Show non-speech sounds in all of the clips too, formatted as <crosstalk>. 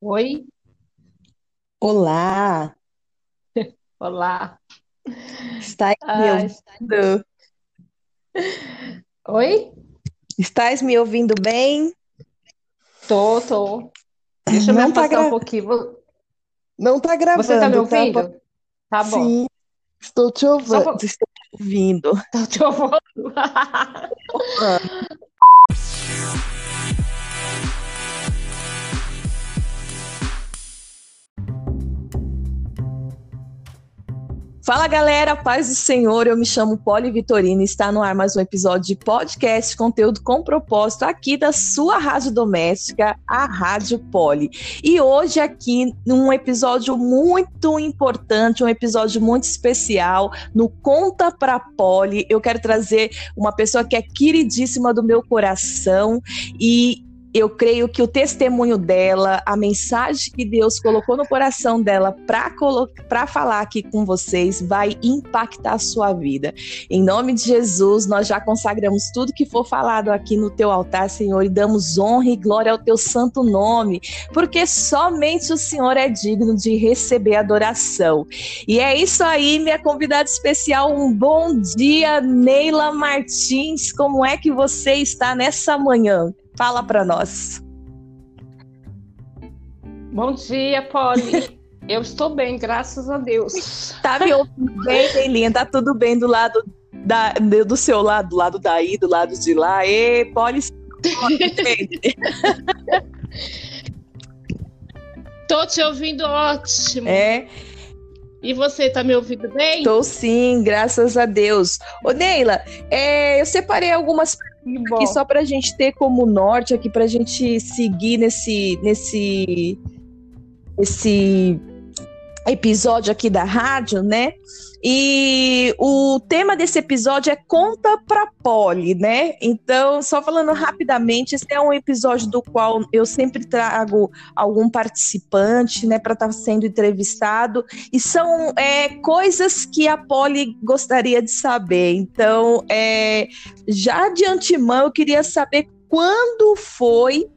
Oi, Olá, <laughs> olá. estás me Ai, ouvindo? <laughs> oi? Estás me ouvindo bem? Tô, tô. Deixa eu me Não tá afastar um gra... pouquinho. Vo- não tá Você tá me gravando, tá? Ouvindo? Tá bom. Sim, estou te Só ouvindo, estou te ouvindo. Tô te ouvindo. Ah, <laughs> Fala galera, paz do Senhor, eu me chamo Poli Vitorina e está no ar mais um episódio de podcast, conteúdo com propósito aqui da sua rádio doméstica, a Rádio Poli. E hoje aqui num episódio muito importante, um episódio muito especial, no Conta Pra Poli, eu quero trazer uma pessoa que é queridíssima do meu coração e eu creio que o testemunho dela, a mensagem que Deus colocou no coração dela para falar aqui com vocês, vai impactar a sua vida. Em nome de Jesus, nós já consagramos tudo que for falado aqui no teu altar, Senhor, e damos honra e glória ao teu santo nome, porque somente o Senhor é digno de receber adoração. E é isso aí, minha convidada especial. Um bom dia, Neila Martins. Como é que você está nessa manhã? Fala para nós. Bom dia, Polly. <laughs> Eu estou bem, graças a Deus. Tá me ouvindo bem, Neilinha? Tá tudo bem do lado da, do seu lado, do lado daí, do lado de lá? E gente. <laughs> Tô te ouvindo ótimo. É, E você, tá me ouvindo bem? tô sim, graças a Deus. Ô, Neila, é, eu separei algumas Bom. só pra gente ter como norte aqui, pra gente seguir nesse, nesse, esse episódio aqui da rádio, né? E o tema desse episódio é Conta pra Polly, né? Então, só falando rapidamente, esse é um episódio do qual eu sempre trago algum participante, né, para estar sendo entrevistado, e são é, coisas que a Polly gostaria de saber. Então, é, já de antemão, eu queria saber quando foi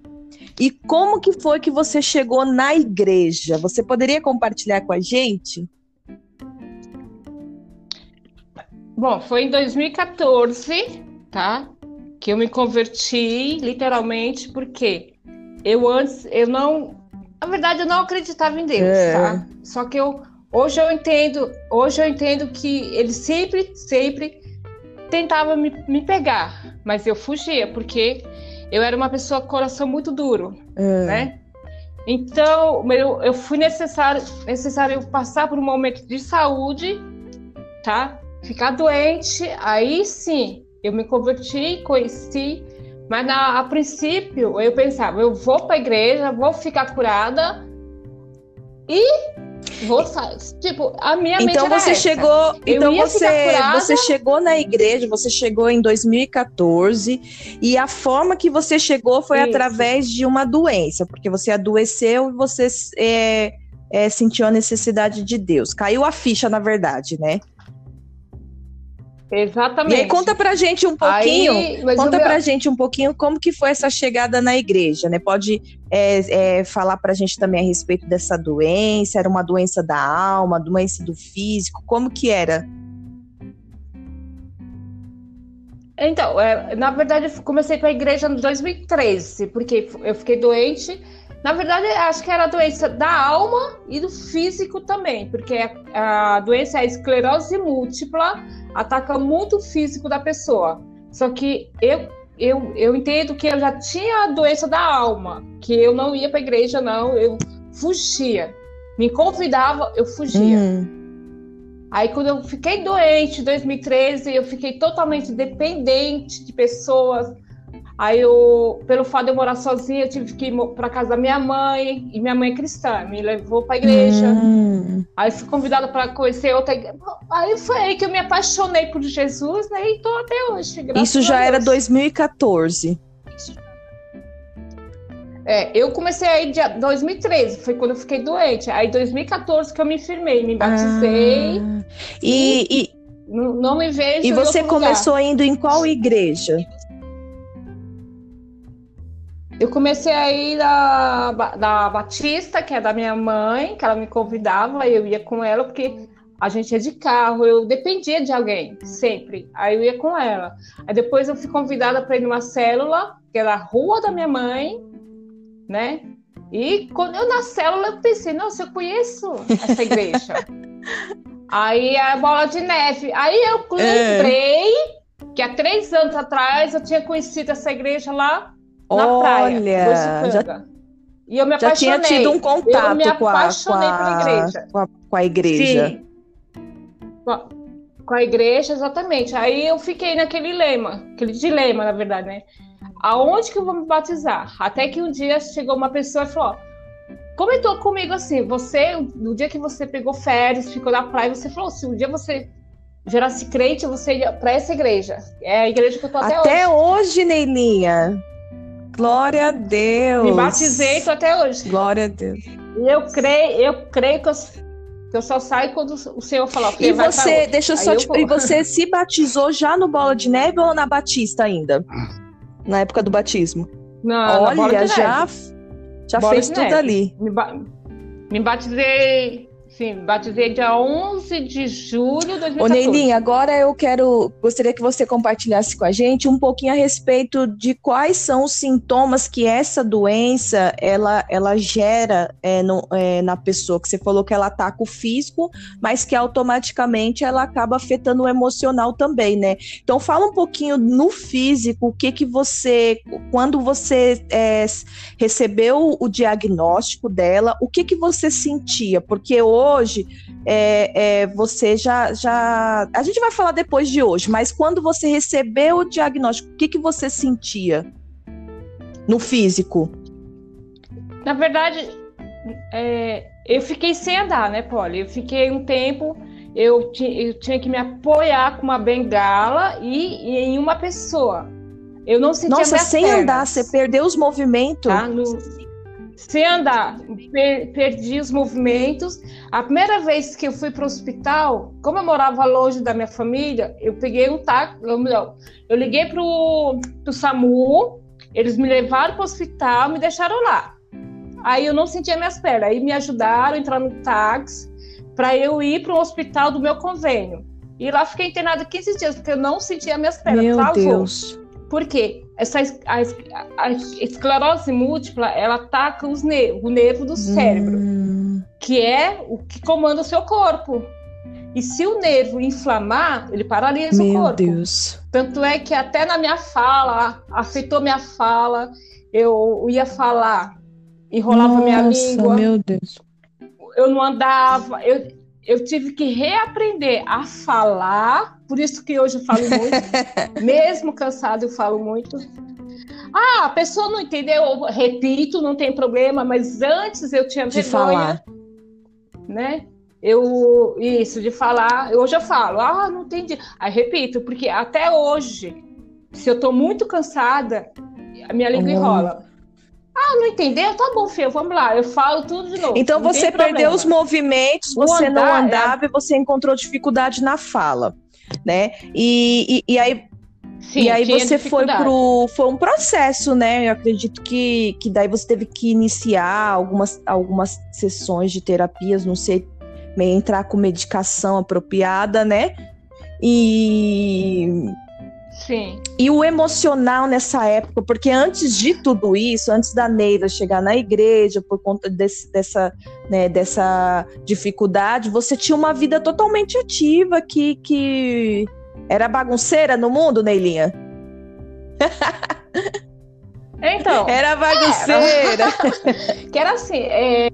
e como que foi que você chegou na igreja? Você poderia compartilhar com a gente? Bom, foi em 2014, tá? Que eu me converti, literalmente, porque eu antes, eu não, na verdade, eu não acreditava em Deus, É. tá? Só que eu, hoje eu entendo, hoje eu entendo que ele sempre, sempre tentava me, me pegar, mas eu fugia, porque eu era uma pessoa com coração muito duro, né? Então, meu, eu fui necessário, necessário eu passar por um momento de saúde, tá? Ficar doente, aí sim, eu me converti, conheci, mas na, a princípio eu pensava, eu vou para a igreja, vou ficar curada e vou. Tipo, a minha Então você essa. chegou, Eu então você, curada. você chegou na igreja, você chegou em 2014 e a forma que você chegou foi Isso. através de uma doença, porque você adoeceu e você é, é, sentiu a necessidade de Deus. Caiu a ficha, na verdade, né? Exatamente. E aí conta pra gente um pouquinho. Aí, Conta meu- pra gente um pouquinho como que foi essa chegada na igreja, né? Pode é, é, falar pra gente também a respeito dessa doença, era uma doença da alma, doença do físico, como que era? Então, é, na verdade, eu comecei para a igreja em 2013, porque eu fiquei doente. Na verdade, acho que era a doença da alma e do físico também, porque a, a doença é a esclerose múltipla, ataca muito o físico da pessoa. Só que eu, eu, eu entendo que eu já tinha a doença da alma, que eu não ia para a igreja, não, eu fugia. Me convidava, eu fugia. Hum, Aí, quando eu fiquei doente em 2013, eu fiquei totalmente dependente de pessoas. Aí, eu, pelo fato de eu morar sozinha, eu tive que ir para casa da minha mãe. E minha mãe é cristã, me levou para a igreja. hum. Aí, fui convidada para conhecer outra igreja. Aí foi aí que eu me apaixonei por Jesus, né? E estou até hoje. Isso já era Deus. 2014. É, eu comecei aí em 2013, foi quando eu fiquei doente. Aí, em 2014 que eu me firmei, me batizei. Ah, e, e, Não, me vejo e você outro lugar. começou indo em qual igreja? Eu comecei a ir da, da Batista, que é da minha mãe, que ela me convidava, eu ia com ela, porque a gente ia de carro, eu dependia de alguém, sempre. Aí eu ia com ela. Aí depois eu fui convidada para ir numa célula, que era a rua da minha mãe, né? E quando eu na célula eu pensei, nossa, eu conheço essa igreja. <laughs> Aí a bola de neve. Aí eu é. lembrei é. que há três anos atrás eu tinha conhecido essa igreja lá na Olha, praia. Já, e eu me já tinha tido um contato eu me com, a, com, a, igreja. Com, a, com a igreja. Sim. Com a igreja, exatamente. Aí eu fiquei naquele lema, aquele dilema, na verdade, né? Aonde que eu vou me batizar? Até que um dia chegou uma pessoa e falou: comentou comigo assim: você, no dia que você pegou férias, ficou na praia, você falou: se um dia você virasse crente, você ia para essa igreja. É a igreja que eu tô até, até hoje. Até hoje, Neilinha. Glória a Deus. Me batizei tô até hoje. Glória a Deus. E eu creio, eu creio que eu, que eu só saio quando o Senhor falar. E você, deixa eu só te, e <laughs> você se batizou já no Bola de Neve ou na Batista ainda? Na época do batismo? Não, Olha, já já Bola fez tudo ali. Me, ba me batizei Sim, batizei dia 11 de julho de 2014. Ô, Neilinha, agora eu quero, gostaria que você compartilhasse com a gente um pouquinho a respeito de quais são os sintomas que essa doença, ela, ela gera é, no, é, na pessoa, que você falou que ela ataca o físico, mas que automaticamente ela acaba afetando o emocional também, né? Então fala um pouquinho no físico, o que que você, quando você é, recebeu o diagnóstico dela, o que que você sentia? Porque hoje hoje, é, é, você já, já. A gente vai falar depois de hoje, mas quando você recebeu o diagnóstico, o que, que você sentia no físico? Na verdade, é, eu fiquei sem andar, né, Polly? Eu fiquei um tempo. Eu, eu tinha que me apoiar com uma bengala e, e em uma pessoa. Eu não sentia Nossa, sem pernas. andar, você perdeu os movimentos. Tá? No, sem andar, per, perdi os movimentos. A primeira vez que eu fui para o hospital, como eu morava longe da minha família, eu peguei um táxi, eu, eu liguei para o SAMU, eles me levaram para o hospital, me deixaram lá. Aí eu não sentia minhas pernas, aí me ajudaram a entrar no táxi para eu ir para o hospital do meu convênio. E lá fiquei internada 15 dias, porque eu não sentia minhas pernas. Meu Travou. Deus. Por quê? Essa, a, a, esclerose múltipla, ela ataca os nervos, o nervo do cérebro, hum. que é o que comanda o seu corpo. E se o nervo inflamar, ele paralisa Meu o corpo. Meu Deus. Tanto é que até na minha fala, afetou minha fala, eu ia falar, enrolava Nossa, minha língua. Meu Deus. Eu não andava, eu, eu tive que reaprender a falar por isso que hoje eu falo muito. <laughs> Mesmo cansado, eu falo muito. Ah, a pessoa não entendeu, eu repito, não tem problema, mas antes eu tinha de vergonha, falar. né? Eu isso de falar, eu já falo, ah, não entendi. Aí repito, porque até hoje, se eu tô muito cansada, a minha língua uhum. enrola. Ah, não entendeu? Tá bom, filho, vamos lá. Eu falo tudo de novo. Então você perdeu os movimentos, você andar, não andava é... e você encontrou dificuldade na fala né? E, e, e aí Sim, e aí você foi pro. Foi um processo, né? Eu acredito que, que daí você teve que iniciar algumas, algumas sessões de terapias, não sei, entrar com medicação apropriada, né? E Sim. E o emocional nessa época, porque antes de tudo isso, antes da Neira chegar na igreja, por conta desse, dessa, né, dessa dificuldade, você tinha uma vida totalmente ativa que, que era bagunceira no mundo, Neilinha? <laughs> Então. Era bagunceira. Era, <laughs> que era assim, é,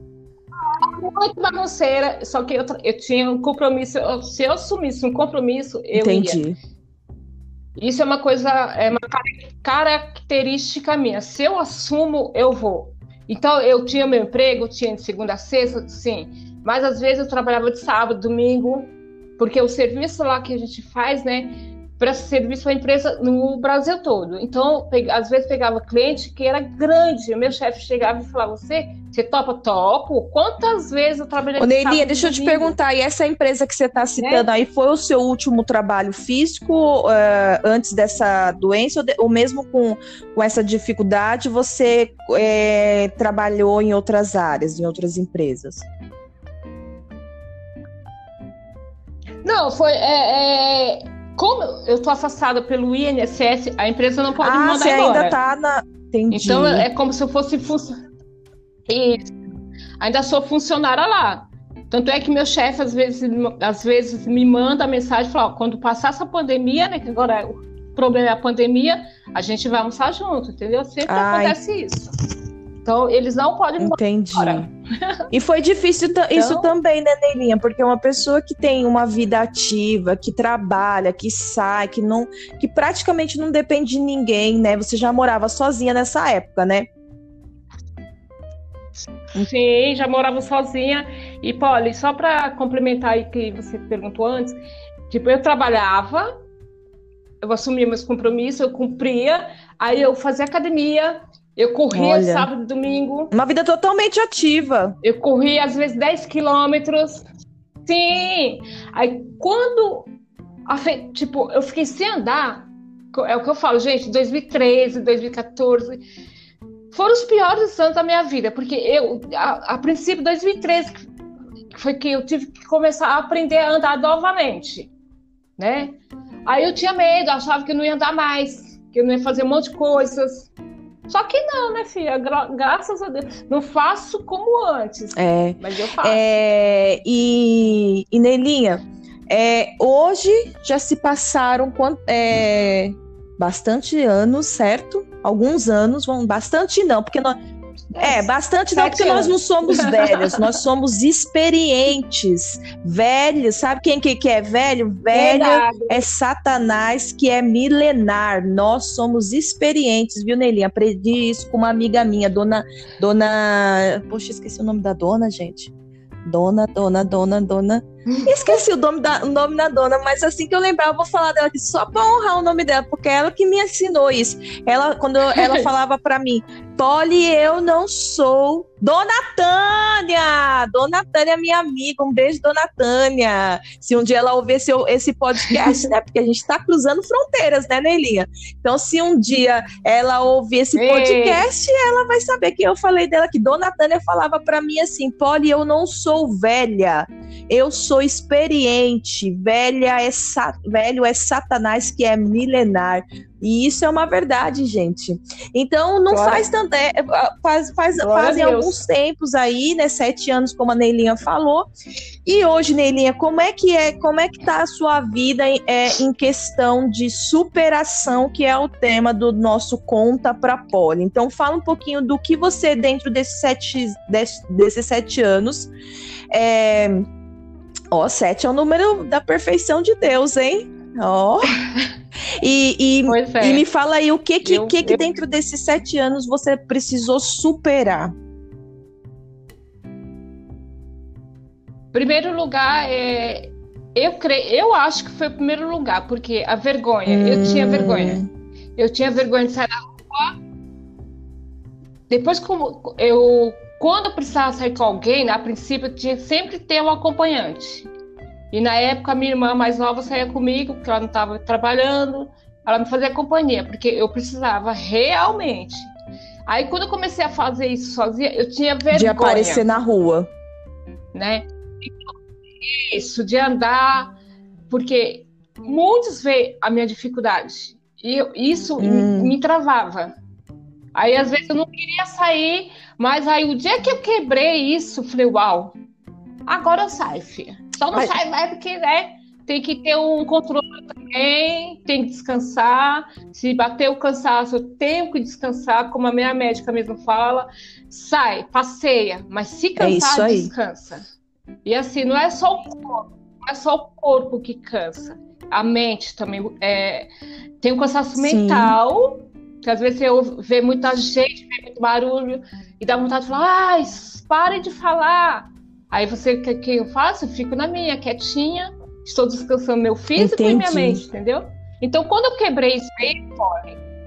muito bagunceira, só que eu, eu tinha um compromisso. Se eu assumisse um compromisso, eu Entendi. ia. Isso é uma coisa, é uma característica minha. Se eu assumo, eu vou. Então, eu tinha meu emprego, tinha de segunda a sexta, sim. Mas às vezes eu trabalhava de sábado, domingo, porque o serviço lá que a gente faz, né? Presta serviço a empresa no Brasil todo. Então, às vezes pegava cliente que era grande, o meu chefe chegava e falava: Você, você topa? Topo. Quantas vezes eu trabalhei Ô, Neilinha, deixa eu te perguntar: e essa empresa que você está citando é? aí foi o seu último trabalho físico uh, antes dessa doença, ou, de, ou mesmo com, com essa dificuldade, você é, trabalhou em outras áreas, em outras empresas? Não, foi. É, é como eu estou afastada pelo INSS, a empresa não pode ah, me mandar você embora. ainda está na. Entendi. Então é como se eu fosse funcionária. Ainda sou funcionária lá. Tanto é que meu chefe às vezes, às vezes me manda mensagem e fala: ó, quando passar essa pandemia, né? Que agora o problema é a pandemia, a gente vai almoçar junto, entendeu? Sempre Ai. acontece isso. Então, eles não podem Entendi. E foi difícil então... isso também, né, Neilinha? Porque uma pessoa que tem uma vida ativa, que trabalha, que sai, que não, que praticamente não depende de ninguém, né? Você já morava sozinha nessa época, né? Sim, já morava sozinha. E, Polly, só para complementar aí que você perguntou antes, tipo, eu trabalhava, eu assumia meus compromissos, eu cumpria, aí eu fazia academia, eu corria Olha, sábado e domingo. Uma vida totalmente ativa. Eu corria às vezes 10 quilômetros. Sim! Aí quando. Tipo, eu fiquei sem andar. É o que eu falo, gente, 2013, 2014 foram os piores anos da minha vida, porque eu, a, a princípio, 2013, foi que eu tive que começar a aprender a andar novamente, né? Aí eu tinha medo, achava que eu não ia andar mais, que eu não ia fazer um monte de coisas. Só que não, né, filha? Gra graças a Deus. Não faço como antes. É. Mas eu faço. É, e, e Nelinha, é, hoje já se passaram é, bastante anos, certo? Alguns anos, vão bastante não, porque nós, é, bastante não, porque nós não somos <laughs> velhos, nós somos experientes, velhos. Sabe quem que, que é velho? Velho Verdade. é Satanás, que é milenar. Nós somos experientes, viu, Nelinha? Aprendi isso com uma amiga minha, dona. Dona. Poxa, esqueci o nome da dona, gente. Dona, dona, dona, dona. Esqueci o nome, da, o nome da dona, mas assim que eu lembrar, eu vou falar dela aqui só para honrar o nome dela, porque é ela que me ensinou isso. Ela, quando ela <laughs> falava para mim, Polly, eu não sou Dona Tânia! Dona Tânia, minha amiga, um beijo, Dona Tânia. Se um dia ela ouvir esse, esse podcast, né? Porque a gente está cruzando fronteiras, né, Neilinha? Então, se um dia ela ouvir esse podcast, Ei. ela vai saber que eu falei dela, que Dona Tânia falava para mim assim: Polly, eu não sou velha, eu sou experiente. Velha é velho é Satanás que é milenar. E isso é uma verdade, gente. Então, não Glória. faz tanto. É, faz, faz, fazem alguns tempos aí, né? Sete anos, como a Neilinha falou. E hoje, Neilinha, como é que é? Como é que tá a sua vida é, em questão de superação, que é o tema do nosso Conta pra Poli? Então, fala um pouquinho do que você, dentro desses sete, desse, desses sete anos, é... Ó, sete é o número da perfeição de Deus, hein? Ó. Oh. E, e, é. e, me fala aí o que que, eu, que, que eu... dentro desses sete anos você precisou superar? Primeiro lugar é eu creio, eu acho que foi o primeiro lugar, porque a vergonha, hum. eu tinha vergonha. Eu tinha vergonha de sair da rua. Depois como eu quando eu precisava sair com alguém, a princípio eu tinha sempre ter um acompanhante. E na época, a minha irmã mais nova saía comigo, porque ela não estava trabalhando, ela me fazia companhia, porque eu precisava realmente. Aí, quando eu comecei a fazer isso sozinha, eu tinha vergonha. De aparecer na rua. Né? Isso, de andar, porque muitos veem a minha dificuldade. E eu, isso hum. me, me travava. Aí, às vezes, eu não queria sair, mas aí, o dia que eu quebrei isso, falei, uau, agora eu saio, filha. Só não Mas... sai mais porque, né? Tem que ter um controle também, tem que descansar. Se bater o cansaço, eu tenho que descansar, como a minha médica mesmo fala. Sai, passeia, mas se é cansar, é descansa. E assim, não é só o corpo, não é só o corpo que cansa. A mente também é, tem um cansaço Sim. mental, que às vezes você vê muita gente, vê muito barulho, e dá vontade de falar, ai, pare de falar. Aí você o que, que eu faço? Eu fico na minha, quietinha, estou descansando meu físico Entendi. e minha mente, entendeu? Então, quando eu quebrei isso aí,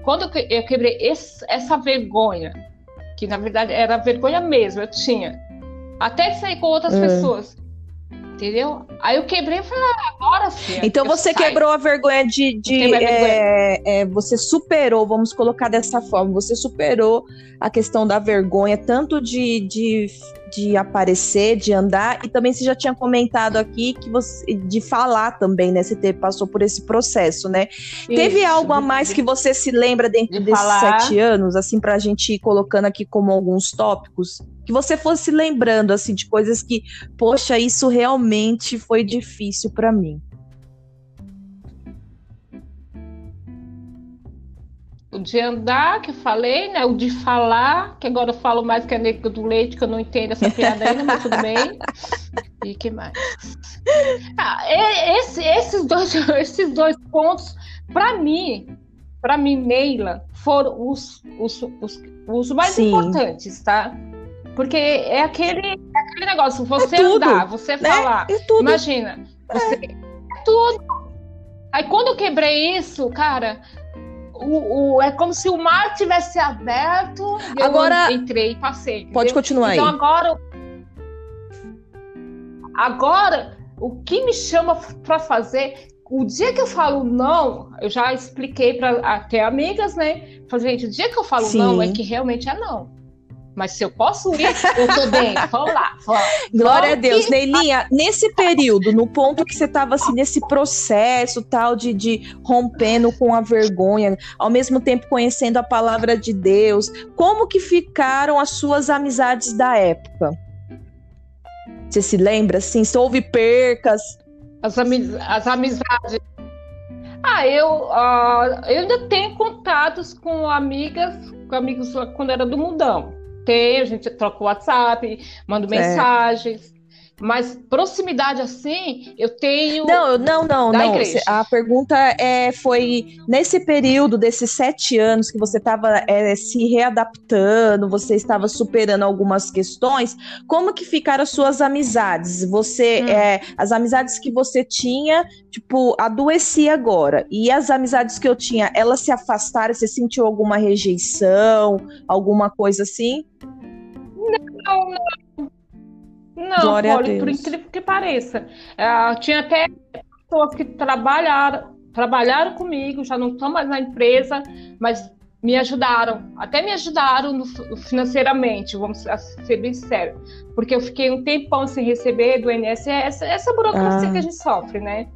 quando eu quebrei esse, essa vergonha, que na verdade era vergonha mesmo, eu tinha, até de sair com outras é. pessoas, entendeu? Aí eu quebrei e falei, ah, agora sim. Então você saio. quebrou a vergonha de. de é, é, você superou, vamos colocar dessa forma, você superou a questão da vergonha, tanto de, de, de aparecer, de andar, e também você já tinha comentado aqui que você de falar também, né? Você teve, passou por esse processo, né? Isso, Teve algo a mais que você se lembra dentro de desses falar. sete anos, assim, para a gente ir colocando aqui como alguns tópicos? Que você fosse lembrando assim de coisas que, poxa, isso realmente foi difícil para mim. O de andar, que eu falei, né? O de falar, que agora eu falo mais que a negra do leite, que eu não entendo essa piada ainda, mas tudo bem. <laughs> E que mais? Ah, esse, esses, dois, <laughs> esses dois pontos, para mim, para mim, Neila, foram os, os, os, os mais Sim. importantes, tá? Porque é aquele, é aquele negócio, você é tudo, andar, você né? falar. É tudo. Imagina, você, é. é tudo. Aí quando eu quebrei isso, cara, o, o, é como se o mar tivesse aberto e agora, eu entrei e passei. Entendeu? Pode continuar então, aí. Então agora, agora, o que me chama para fazer o dia que eu falo não, eu já expliquei para até amigas, né? Falei, gente, o dia que eu falo Sim. não é que realmente é não. Mas se eu posso ir, eu tô bem. Vamos lá. Vamos. Glória vamos a Deus. Que... Neilinha, nesse período, no ponto que você estava assim, nesse processo tal de, de rompendo com a vergonha, ao mesmo tempo conhecendo a palavra de Deus, como que ficaram as suas amizades da época? Você se lembra, assim? Se houve percas? As, amiz as amizades. Ah, eu, uh, eu ainda tenho contatos com amigas, com amigos quando era do mundão tem, a gente troca o WhatsApp, manda mensagens. Mas proximidade assim, eu tenho. Não, não, não, não. Igreja. A pergunta é, foi nesse período desses sete anos que você estava é, se readaptando, você estava superando algumas questões. Como que ficaram as suas amizades? Você, hum. é, as amizades que você tinha, tipo, adoeci agora. E as amizades que eu tinha, elas se afastaram? Você sentiu alguma rejeição, alguma coisa assim? Não, não. Não, Glória Poli, por incrível que pareça. Uh, tinha até pessoas que trabalharam, trabalharam comigo, já não estão mais na empresa, mas me ajudaram, até me ajudaram no, financeiramente, vamos ser bem sérios, porque eu fiquei um tempão sem receber do INSS, essa burocracia ah. que a gente sofre, né?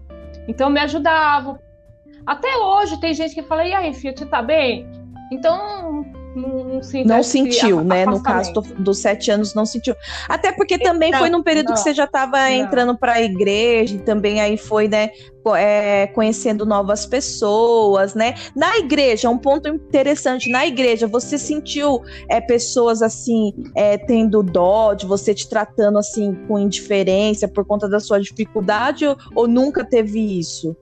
Então me ajudavam. Até hoje tem gente que fala, e aí, filho, você tá bem? Então, não, não, não sentiu, né? No caso do, dos sete anos, não sentiu. Até porque também não, foi num período que você já estava entrando para a igreja, e também aí foi, né? É, conhecendo novas pessoas, né? Na igreja, um ponto interessante, na igreja, você sentiu é, pessoas assim, é, tendo dó de você te tratando assim com indiferença por conta da sua dificuldade ou, ou nunca teve isso?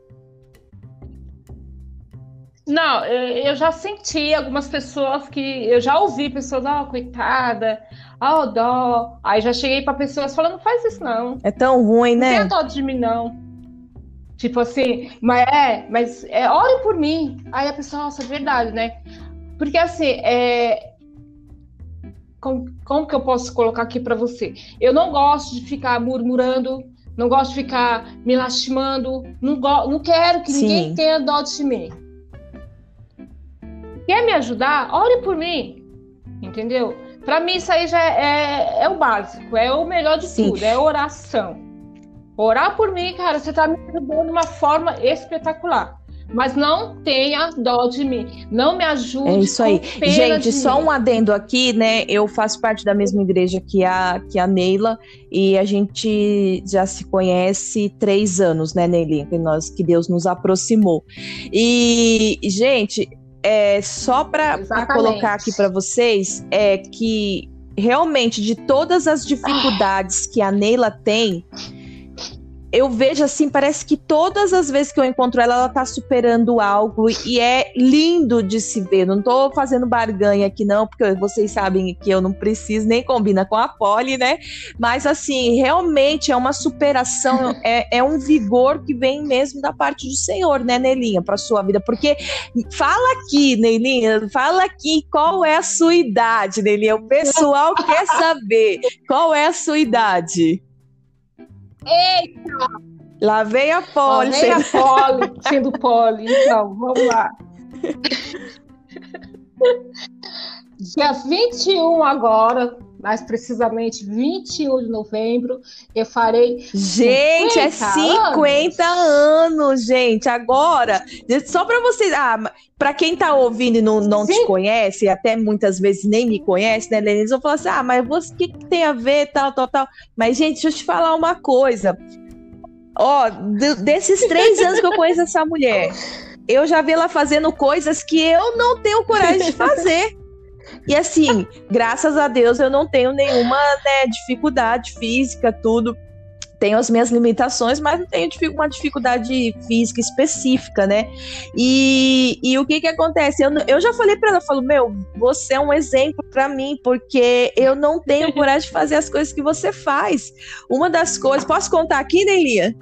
Não, eu já senti algumas pessoas que eu já ouvi pessoas, ó, oh, coitada, ó, oh, dó. Aí já cheguei para pessoas falando, não faz isso não. É tão ruim, né? Não tem dó de mim não. Tipo assim, mas é, mas é, ore por mim. Aí a pessoa, nossa, é verdade, né? Porque assim, é, como, como que eu posso colocar aqui para você? Eu não gosto de ficar murmurando, não gosto de ficar me lastimando, não, go não quero que Sim. ninguém tenha dó de mim. Quer me ajudar? Ore por mim. Entendeu? Para mim, isso aí já é, é, o básico, é o melhor de Sim. tudo, é oração. Orar por mim, cara, você tá me ajudando de uma forma espetacular. Mas não tenha dó de mim. Não me ajude. É isso aí. Gente, só mim. um adendo aqui, né? Eu faço parte da mesma igreja que a, que a Neila e a gente já se conhece três anos, né, Neila? Que, nós, que Deus nos aproximou. E, gente, é, só para colocar aqui para vocês, é que realmente de todas as dificuldades que a Neila tem, eu vejo assim, parece que todas as vezes que eu encontro ela, ela tá superando algo e é lindo de se ver. Não tô fazendo barganha aqui, não, porque vocês sabem que eu não preciso nem combina com a Polly, né? Mas assim, realmente é uma superação, é, é um vigor que vem mesmo da parte do Senhor, né, Nelinha, para sua vida. Porque fala aqui, Nelinha, fala aqui qual é a sua idade, Nelinha. O pessoal quer saber qual é a sua idade. Eita! Lá vem a poli. Lá vem a poli, <laughs> sendo poli. Então, vamos lá. Dia 21 agora, mais precisamente 21 de novembro, eu farei. Gente, é 50 anos. anos, gente. Agora, só para vocês. Ah, para quem tá ouvindo e não, não te conhece, até muitas vezes nem me conhece, né, Lenise? vão falar assim: ah, mas você, o que, que tem a ver, tal, tal, tal. Mas, gente, deixa eu te falar uma coisa. Ó, desses três anos que eu conheço essa mulher, eu já vi ela fazendo coisas que eu não tenho coragem de <laughs> fazer. E assim, graças a Deus eu não tenho nenhuma né, dificuldade física, tudo. Tenho as minhas limitações, mas não tenho uma dificuldade física específica, né? E, e o que que acontece? Eu, eu já falei para ela, eu falo, meu, você é um exemplo para mim, porque eu não tenho coragem de fazer as coisas que você faz. Uma das coisas, posso contar aqui, Nelia?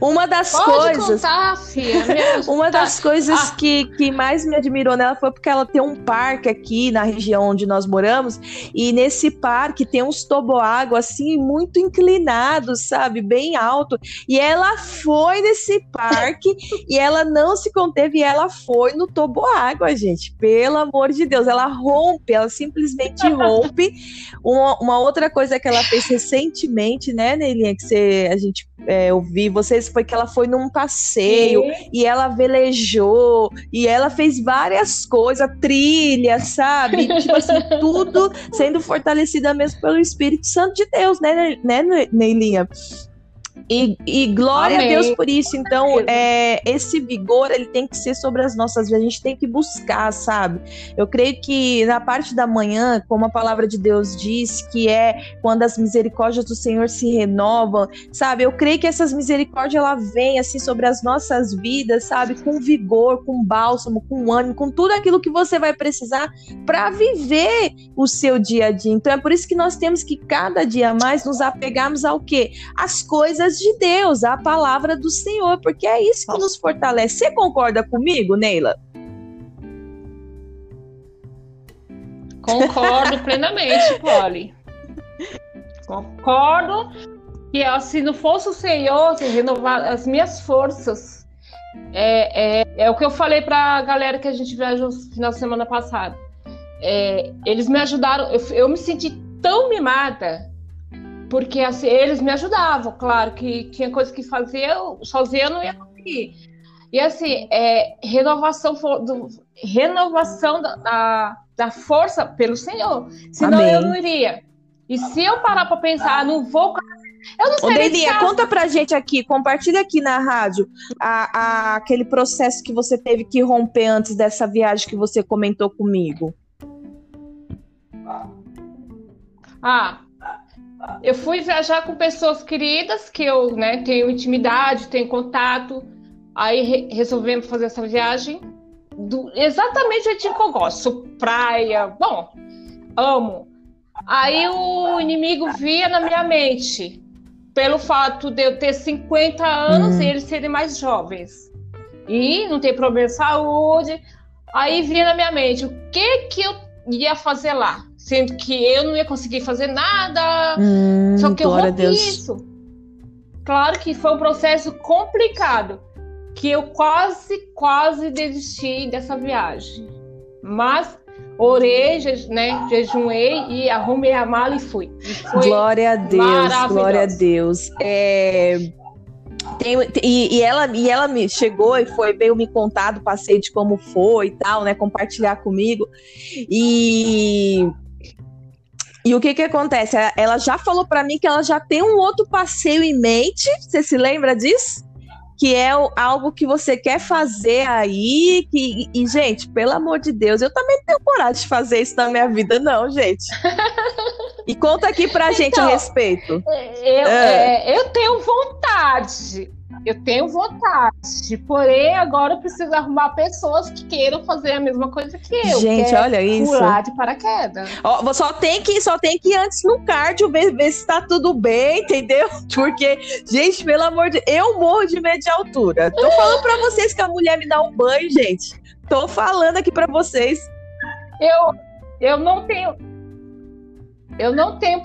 Uma das Pode coisas. Contar, filha, <laughs> uma das coisas ah. que, que mais me admirou nela foi porque ela tem um parque aqui na região onde nós moramos. E nesse parque tem uns toboágua assim, muito inclinados, sabe? Bem alto. E ela foi nesse parque <laughs> e ela não se conteve e ela foi no toboágua, gente. Pelo amor de Deus. Ela rompe, ela simplesmente <laughs> rompe. Uma, uma outra coisa que ela fez recentemente, né, Neilinha, que você, a gente é, ouvi vocês foi que ela foi num passeio e ela velejou e ela fez várias coisas, trilha, sabe? <laughs> tipo assim, tudo sendo fortalecida mesmo pelo Espírito Santo de Deus, né, né, Neilinha? E, e glória Amém. a Deus por isso. Então, é, esse vigor ele tem que ser sobre as nossas vidas. A gente tem que buscar, sabe? Eu creio que na parte da manhã, como a palavra de Deus diz, que é quando as misericórdias do Senhor se renovam, sabe? Eu creio que essas misericórdias ela vem assim sobre as nossas vidas, sabe? Com vigor, com bálsamo, com ânimo, com tudo aquilo que você vai precisar para viver o seu dia a dia. Então é por isso que nós temos que cada dia mais nos apegarmos ao quê? As coisas de Deus, a palavra do Senhor, porque é isso que nos fortalece. Você concorda comigo, Neila? Concordo <laughs> plenamente, Polly. Concordo que se não fosse o Senhor se renovar as minhas forças, é, é, é o que eu falei para a galera que a gente viajou no final de semana passado. É, eles me ajudaram, eu, eu me senti tão mimada porque assim, eles me ajudavam, claro, que tinha coisas que fazia, eu, sozinha eu não ia conseguir. E assim, é, renovação, do, renovação da, da, da, força pelo Senhor. Senão Amém. eu não iria. E se eu parar para pensar, não vou. Eu não sei. Delia, conta pra gente aqui, compartilha aqui na rádio a, a, aquele processo que você teve que romper antes dessa viagem que você comentou comigo. Ah, eu fui viajar com pessoas queridas que eu né, tenho intimidade, tenho contato. Aí re resolvemos fazer essa viagem do, exatamente o jeitinho que eu gosto. Praia, bom, amo. Aí o inimigo via na minha mente, pelo fato de eu ter 50 anos hum. e eles serem mais jovens. E não ter problema de saúde. Aí vinha na minha mente, o que que eu ia fazer lá? Sendo que eu não ia conseguir fazer nada. Hum, só que eu rompi isso. Claro que foi um processo complicado, que eu quase, quase desisti dessa viagem. Mas orei, né, jejuei e arrumei a mala e fui. E glória a Deus, glória a Deus. É... Tem, e, e, ela, e ela me chegou e foi veio me contar do passeio de como foi e tal, né? Compartilhar comigo. E e o que que acontece? Ela já falou para mim que ela já tem um outro passeio em mente. Você se lembra disso? Que é algo que você quer fazer aí. Que, e, gente, pelo amor de Deus, eu também tenho coragem de fazer isso na minha vida, não, gente. E conta aqui pra então, <laughs> gente a respeito. Eu, é. É, eu tenho vontade. Eu tenho vontade, porém agora eu preciso arrumar pessoas que queiram fazer a mesma coisa que eu. Gente, que é olha isso. Pular de paraquedas. Ó, só tem que só tem que ir antes no cardio ver, ver se tá tudo bem, entendeu? <laughs> Porque, gente, pelo amor de eu morro de medo de altura. Tô falando para vocês que a mulher me dá um banho, gente. Tô falando aqui para vocês. Eu eu não tenho eu não tenho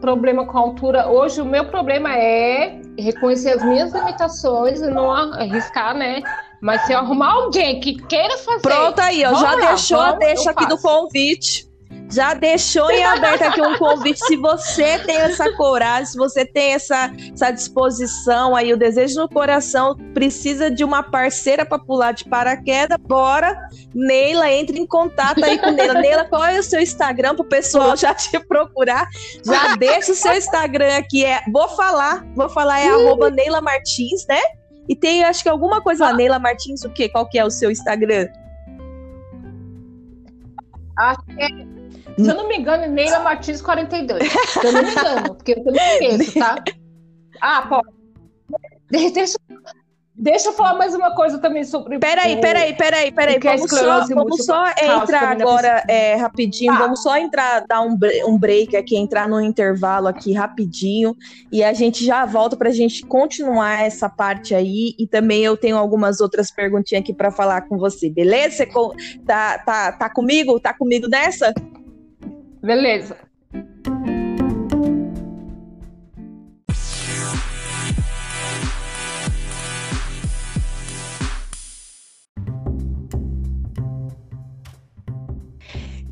problema com a altura. Hoje o meu problema é reconhecer as minhas limitações e não arriscar, né? Mas se eu arrumar alguém que queira fazer. Pronto aí, ó. Já lá, deixou a deixa aqui do convite. Já deixou em aberto aqui um convite. Se você tem essa coragem, se você tem essa, essa disposição aí, o desejo no coração, precisa de uma parceira para pular de paraquedas, bora. Neila, entre em contato aí com Neila. Neila, qual é o seu Instagram para o pessoal já te procurar? Já deixa o seu Instagram aqui. É, vou falar, vou falar, é arroba Neila Martins, né? E tem, acho que alguma coisa lá, Neila Martins, o quê? Qual que é o seu Instagram? Acho que é se eu não me engano, é Neila Martins 42. Se eu não me engano, porque eu não esqueço, tá? <laughs> Ah, pode. Deixa, deixa eu falar mais uma coisa também sobre. Peraí, peraí, peraí, peraí. Vamos só, vamos só entrar agora é, rapidinho. Vamos só entrar, dar um, um break aqui, entrar no intervalo aqui rapidinho. E a gente já volta pra gente continuar essa parte aí. E também eu tenho algumas outras perguntinhas aqui para falar com você, beleza? Você tá, tá, tá comigo? Tá comigo nessa? Beleza.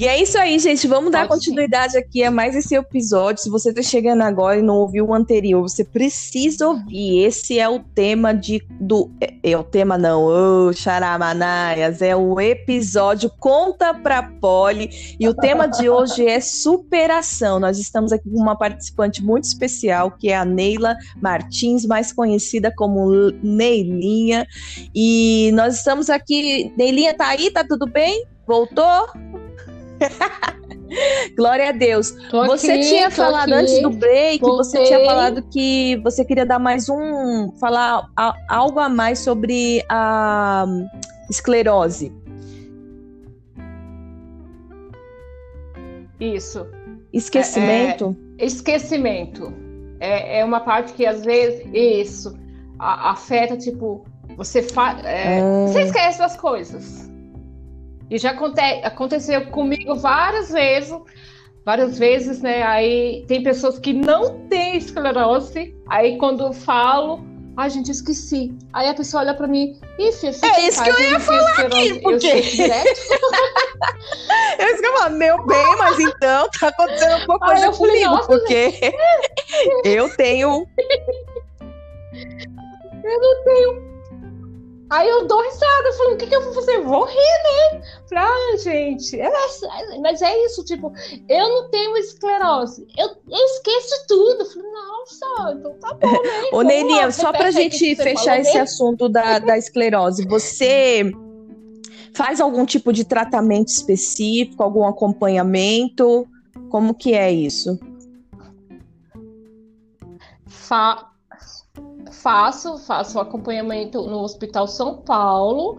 E é isso aí, gente. Vamos dar continuidade aqui a mais esse episódio. Se você está chegando agora e não ouviu o anterior, você precisa ouvir. Esse é o tema de do é, é o tema não, oh, charamanaias, é o episódio Conta pra Poli. E o tema de hoje é superação. Nós estamos aqui com uma participante muito especial, que é a Neila Martins, mais conhecida como Neilinha. E nós estamos aqui. Neilinha tá aí? Tá tudo bem? Voltou? <laughs> Glória a Deus. Tô você aqui, tinha falado aqui, antes do break, voltei. você tinha falado que você queria dar mais um, falar a, algo a mais sobre a esclerose. Isso. Esquecimento? É, é, esquecimento. É, é uma parte que às vezes isso a, afeta, tipo, você faz. É, ah. Você esquece das coisas. E já aconte aconteceu comigo várias vezes, várias vezes, né? Aí tem pessoas que não têm esclerose, aí quando eu falo, ai, ah, gente, esqueci. Aí a pessoa olha pra mim, ih, filha, É isso que eu ia falar aqui, porque... <laughs> Eu eu falar, meu bem, mas então tá acontecendo alguma coisa comigo, falei, porque <laughs> eu tenho... Eu não tenho Aí eu dou risada, falei, o que, que eu vou fazer? Vou rir, né? Falei, ah, gente, é, mas é isso, tipo, eu não tenho esclerose, eu, eu esqueço tudo. Falei, nossa, então tá bom, né? <laughs> Ô, Nelia, só pra gente fechar esse assunto da, da esclerose, você faz algum tipo de tratamento específico, algum acompanhamento? Como que é isso? Fa faço, faço acompanhamento no Hospital São Paulo,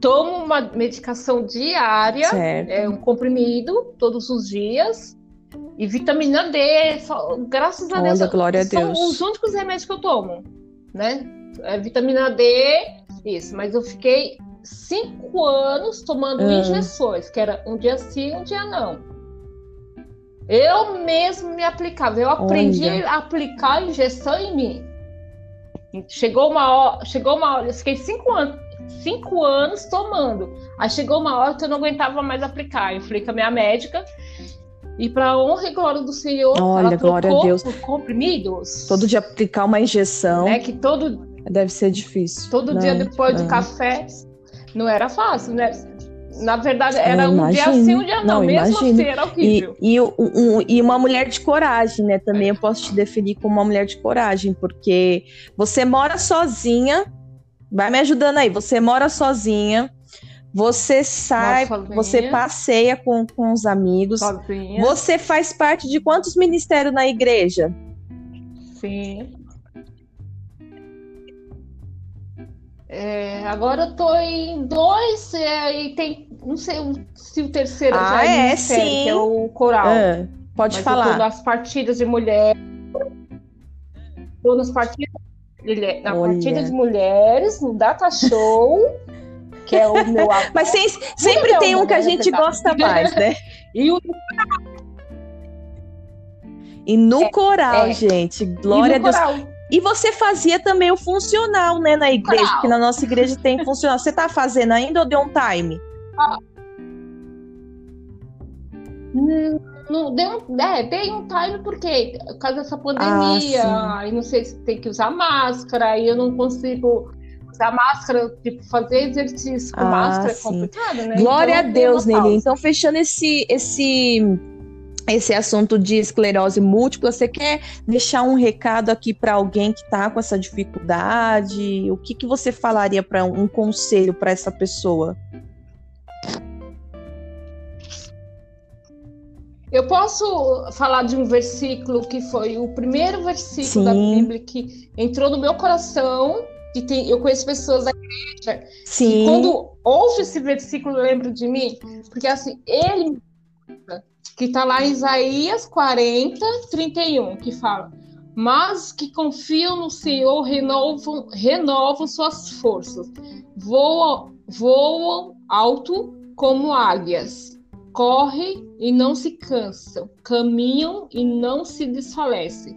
tomo uma medicação diária, certo. é um comprimido todos os dias. E vitamina D, só, graças a Olha, Deus, glória são a Deus. os únicos remédios que eu tomo, né? É vitamina D, isso. Mas eu fiquei cinco anos tomando ah. injeções, que era um dia sim, um dia não. Eu mesmo me aplicava. Eu aprendi Olha. a aplicar injeção em mim. Chegou uma hora, chegou uma hora, eu fiquei cinco anos, cinco anos tomando. Aí chegou uma hora que eu não aguentava mais aplicar. Eu falei com a minha médica. E para honra e glória do Senhor, Olha, ela glória a Deus. por comprimidos. Todo dia aplicar uma injeção. É que todo deve ser difícil. Todo não, dia depois não. do café não era fácil, né? Na verdade, era um dia sim, um dia não, não mesmo imagino. assim, era horrível. E, e, um, e, uma mulher de coragem, né? Também eu posso te definir como uma mulher de coragem, porque você mora sozinha, vai me ajudando aí, você mora sozinha, Você sai, você passeia com, com os amigos. Sozinha. Você faz parte de quantos ministérios na igreja? Sim. É, agora eu tô em dois é, e tem, não sei se o terceiro ah, já é, é sim. que é o coral. Ah, pode Mas falar. nas partidas de mulheres. Tô nas partidas, na Olha. partida de mulheres, no Data Show, <laughs> que é o meu Mas sem, sempre é tem um que a mulher gente gosta mais, né? E o E no coral, é. gente, glória a Deus. coral. E você fazia também o funcional, né, na igreja, porque na nossa igreja tem funcional. Você tá fazendo ainda ou deu um time? Hum, Não, deu, é, dei um time porque por causa dessa pandemia, Ah, aí não sei se tem que usar máscara, aí eu não consigo usar máscara, tipo, fazer exercício com Ah, máscara é sim. complicado, né? Glória Então, a Deus, Nelly. Então, fechando esse, esse, esse assunto de esclerose múltipla, você quer deixar um recado aqui para alguém que está com essa dificuldade? O que, que você falaria para um conselho para essa pessoa? Eu posso falar de um versículo que foi o primeiro versículo da Sim. Bíblia que entrou no meu coração. Que tem, eu conheço pessoas da igreja que Sim. quando ouve esse versículo lembra de mim, porque assim, ele que está lá em Isaías 40, 31, que fala: Mas que confiam no Senhor renovam, renovam suas forças, voam, voam alto como águias, correm e não se cansam, caminham e não se desfalecem.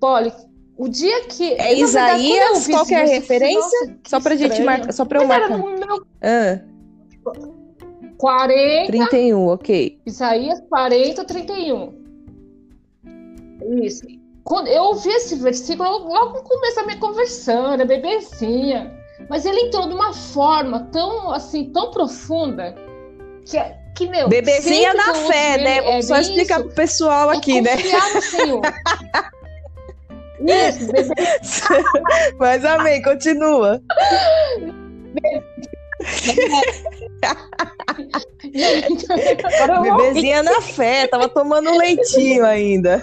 Polly, o dia que. É Isaías? Qual que é a referência? nossa, Só pra gente estranho. marcar, só para eu Mas marcar. meu Ah, 40, 31, ok. Isaías 40, 31. Isso. Quando eu ouvi esse versículo, logo no começo da minha conversão, era bebezinha. Mas ele entrou de uma forma tão, assim, tão profunda, que, que meu... Bebezinha na fé, né? é Só explica isso, pro pessoal aqui, é né? no Senhor. <laughs> Isso. Mas amém, continua. Bebezinha na fé, tava tomando leitinho ainda.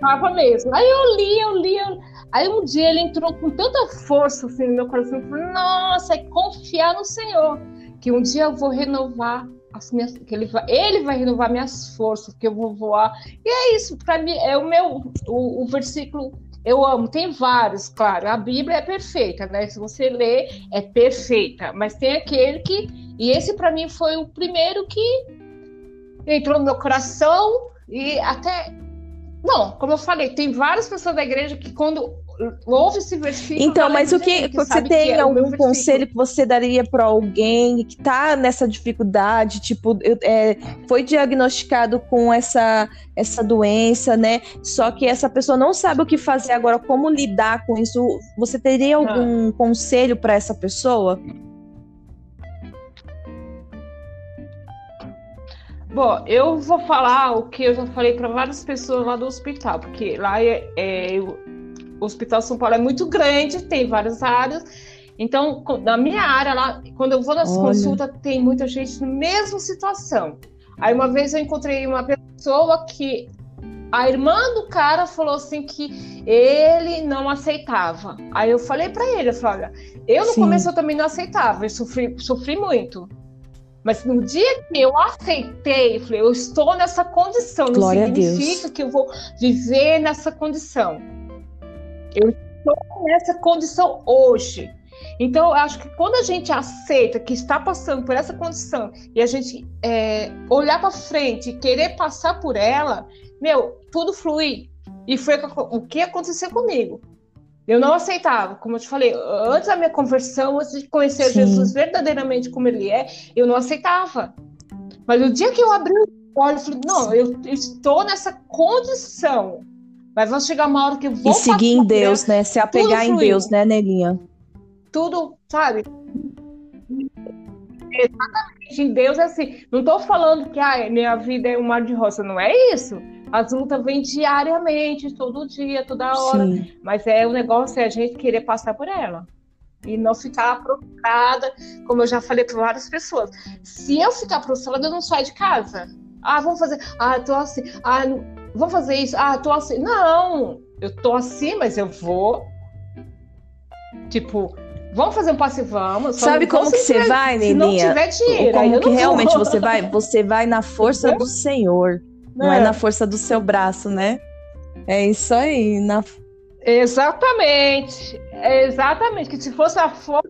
Tava mesmo. Aí eu li, eu li, eu... Aí um dia ele entrou com tanta força assim, no meu coração. Eu falei, nossa, é confiar no Senhor. Que um dia eu vou renovar as minhas. Que ele, vai, ele vai renovar minhas forças, que eu vou voar. E é isso, para mim, é o meu. O, o versículo eu amo. Tem vários, claro. A Bíblia é perfeita, né? Se você ler, é perfeita. Mas tem aquele que. E esse para mim foi o primeiro que entrou no meu coração e até não, como eu falei, tem várias pessoas da igreja que quando ouve esse versículo. Então, mas o que, que você tem que é algum conselho que você daria para alguém que tá nessa dificuldade, tipo, eu- é, foi diagnosticado com essa essa doença, né? Só que essa pessoa não sabe o que fazer agora, como lidar com isso. Você teria algum conselho para essa pessoa? Bom, eu vou falar o que eu já falei para várias pessoas lá do hospital, porque lá é, é- o Hospital São Paulo é muito grande, tem várias áreas. Então, na minha área lá, quando eu vou nas Olha. consultas, tem muita gente na mesma situação. Aí uma vez eu encontrei uma pessoa que a irmã do cara falou assim que ele não aceitava. Aí eu falei para ele, eu falei, olha, eu no Sim. começo eu também não aceitava, eu sofri, sofri muito. Mas no dia que eu aceitei, eu falei, eu estou nessa condição, não Glória a Deus. significa que eu vou viver nessa condição. Eu estou nessa condição hoje. Então, eu acho que quando a gente aceita que está passando por essa condição e a gente é, olhar para frente e querer passar por ela, meu, tudo flui. E foi o que aconteceu comigo. Eu não aceitava, como eu te falei, antes da minha conversão, antes de conhecer Sim. Jesus verdadeiramente como ele é, eu não aceitava. Mas no dia que eu abri os olhos, eu falei, não, eu estou nessa condição. Mas vai chegar uma hora que eu vou e seguir em Deus, né? Se apegar em. Deus, né, Nelinha? tudo, sabe? Exatamente, em Deus é assim. Não estou falando que ah, minha vida é um mar de roça, não é isso. As lutas vêm diariamente, todo dia, toda hora. Sim. Mas é o negócio é a gente querer passar por ela. e não ficar prostrada, como eu já falei para várias pessoas. Se eu ficar prostrada, eu não saio de casa. Ah, vamos fazer. Ah, tô assim. Ah, não... vamos fazer isso. Ah, tô assim. Não, eu tô assim, mas eu vou. Tipo, vamos fazer um passe vamos. Sabe como que você vai, Neninha? Se não tiver dinheiro, como que realmente vou. você vai? Você vai na força do Senhor, não, não é. é na força do seu braço, né? É isso aí, na Exatamente. Exatamente. Que se fosse a força.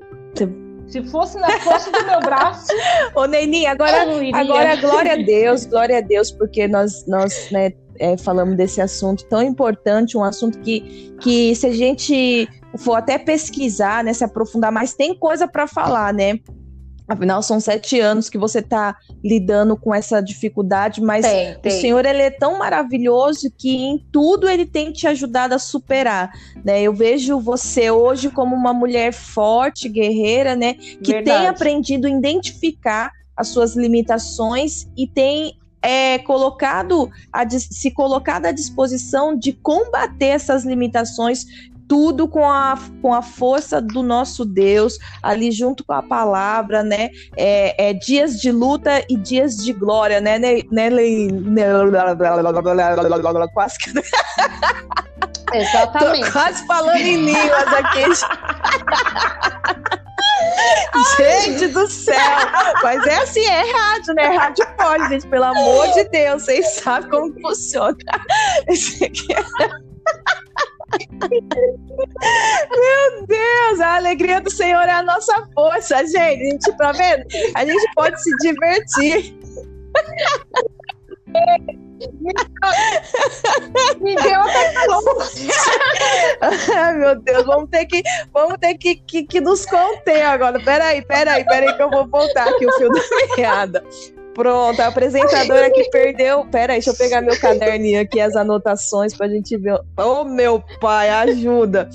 Se fosse na força do meu braço. <laughs> Ô, Neninha, agora, agora glória a Deus, glória a Deus, porque nós, nós né, é, falamos desse assunto tão importante, um assunto que, que se a gente for até pesquisar, né, se aprofundar mais, tem coisa para falar, né? Afinal, são sete anos que você está lidando com essa dificuldade, mas tem, tem. o Senhor ele é tão maravilhoso que em tudo ele tem te ajudado a superar. Né? Eu vejo você hoje como uma mulher forte, guerreira, né? Que Verdade. tem aprendido a identificar as suas limitações e tem é, colocado a, se colocado à disposição de combater essas limitações tudo com a, com a força do nosso Deus, ali junto com a palavra, né? É, é dias de luta e dias de glória, né? né, né, né <laughs> quase que. Exatamente. Tô quase falando em línguas aqui. <laughs> gente do céu! Mas é assim, é rádio, né? Rádio pode, gente, pelo amor de Deus, vocês sabem como funciona. É... Meu Deus, a alegria do Senhor é a nossa força, gente. A gente tá vendo? A gente pode se divertir. Me deu até Ai, meu Deus, vamos ter que, vamos ter que, que, que nos conter agora. Peraí, peraí, peraí, que eu vou voltar aqui o fio da meada. Pronto, a apresentadora que perdeu. Pera aí, deixa eu pegar meu caderninho aqui, as anotações pra gente ver. Oh, meu pai, ajuda.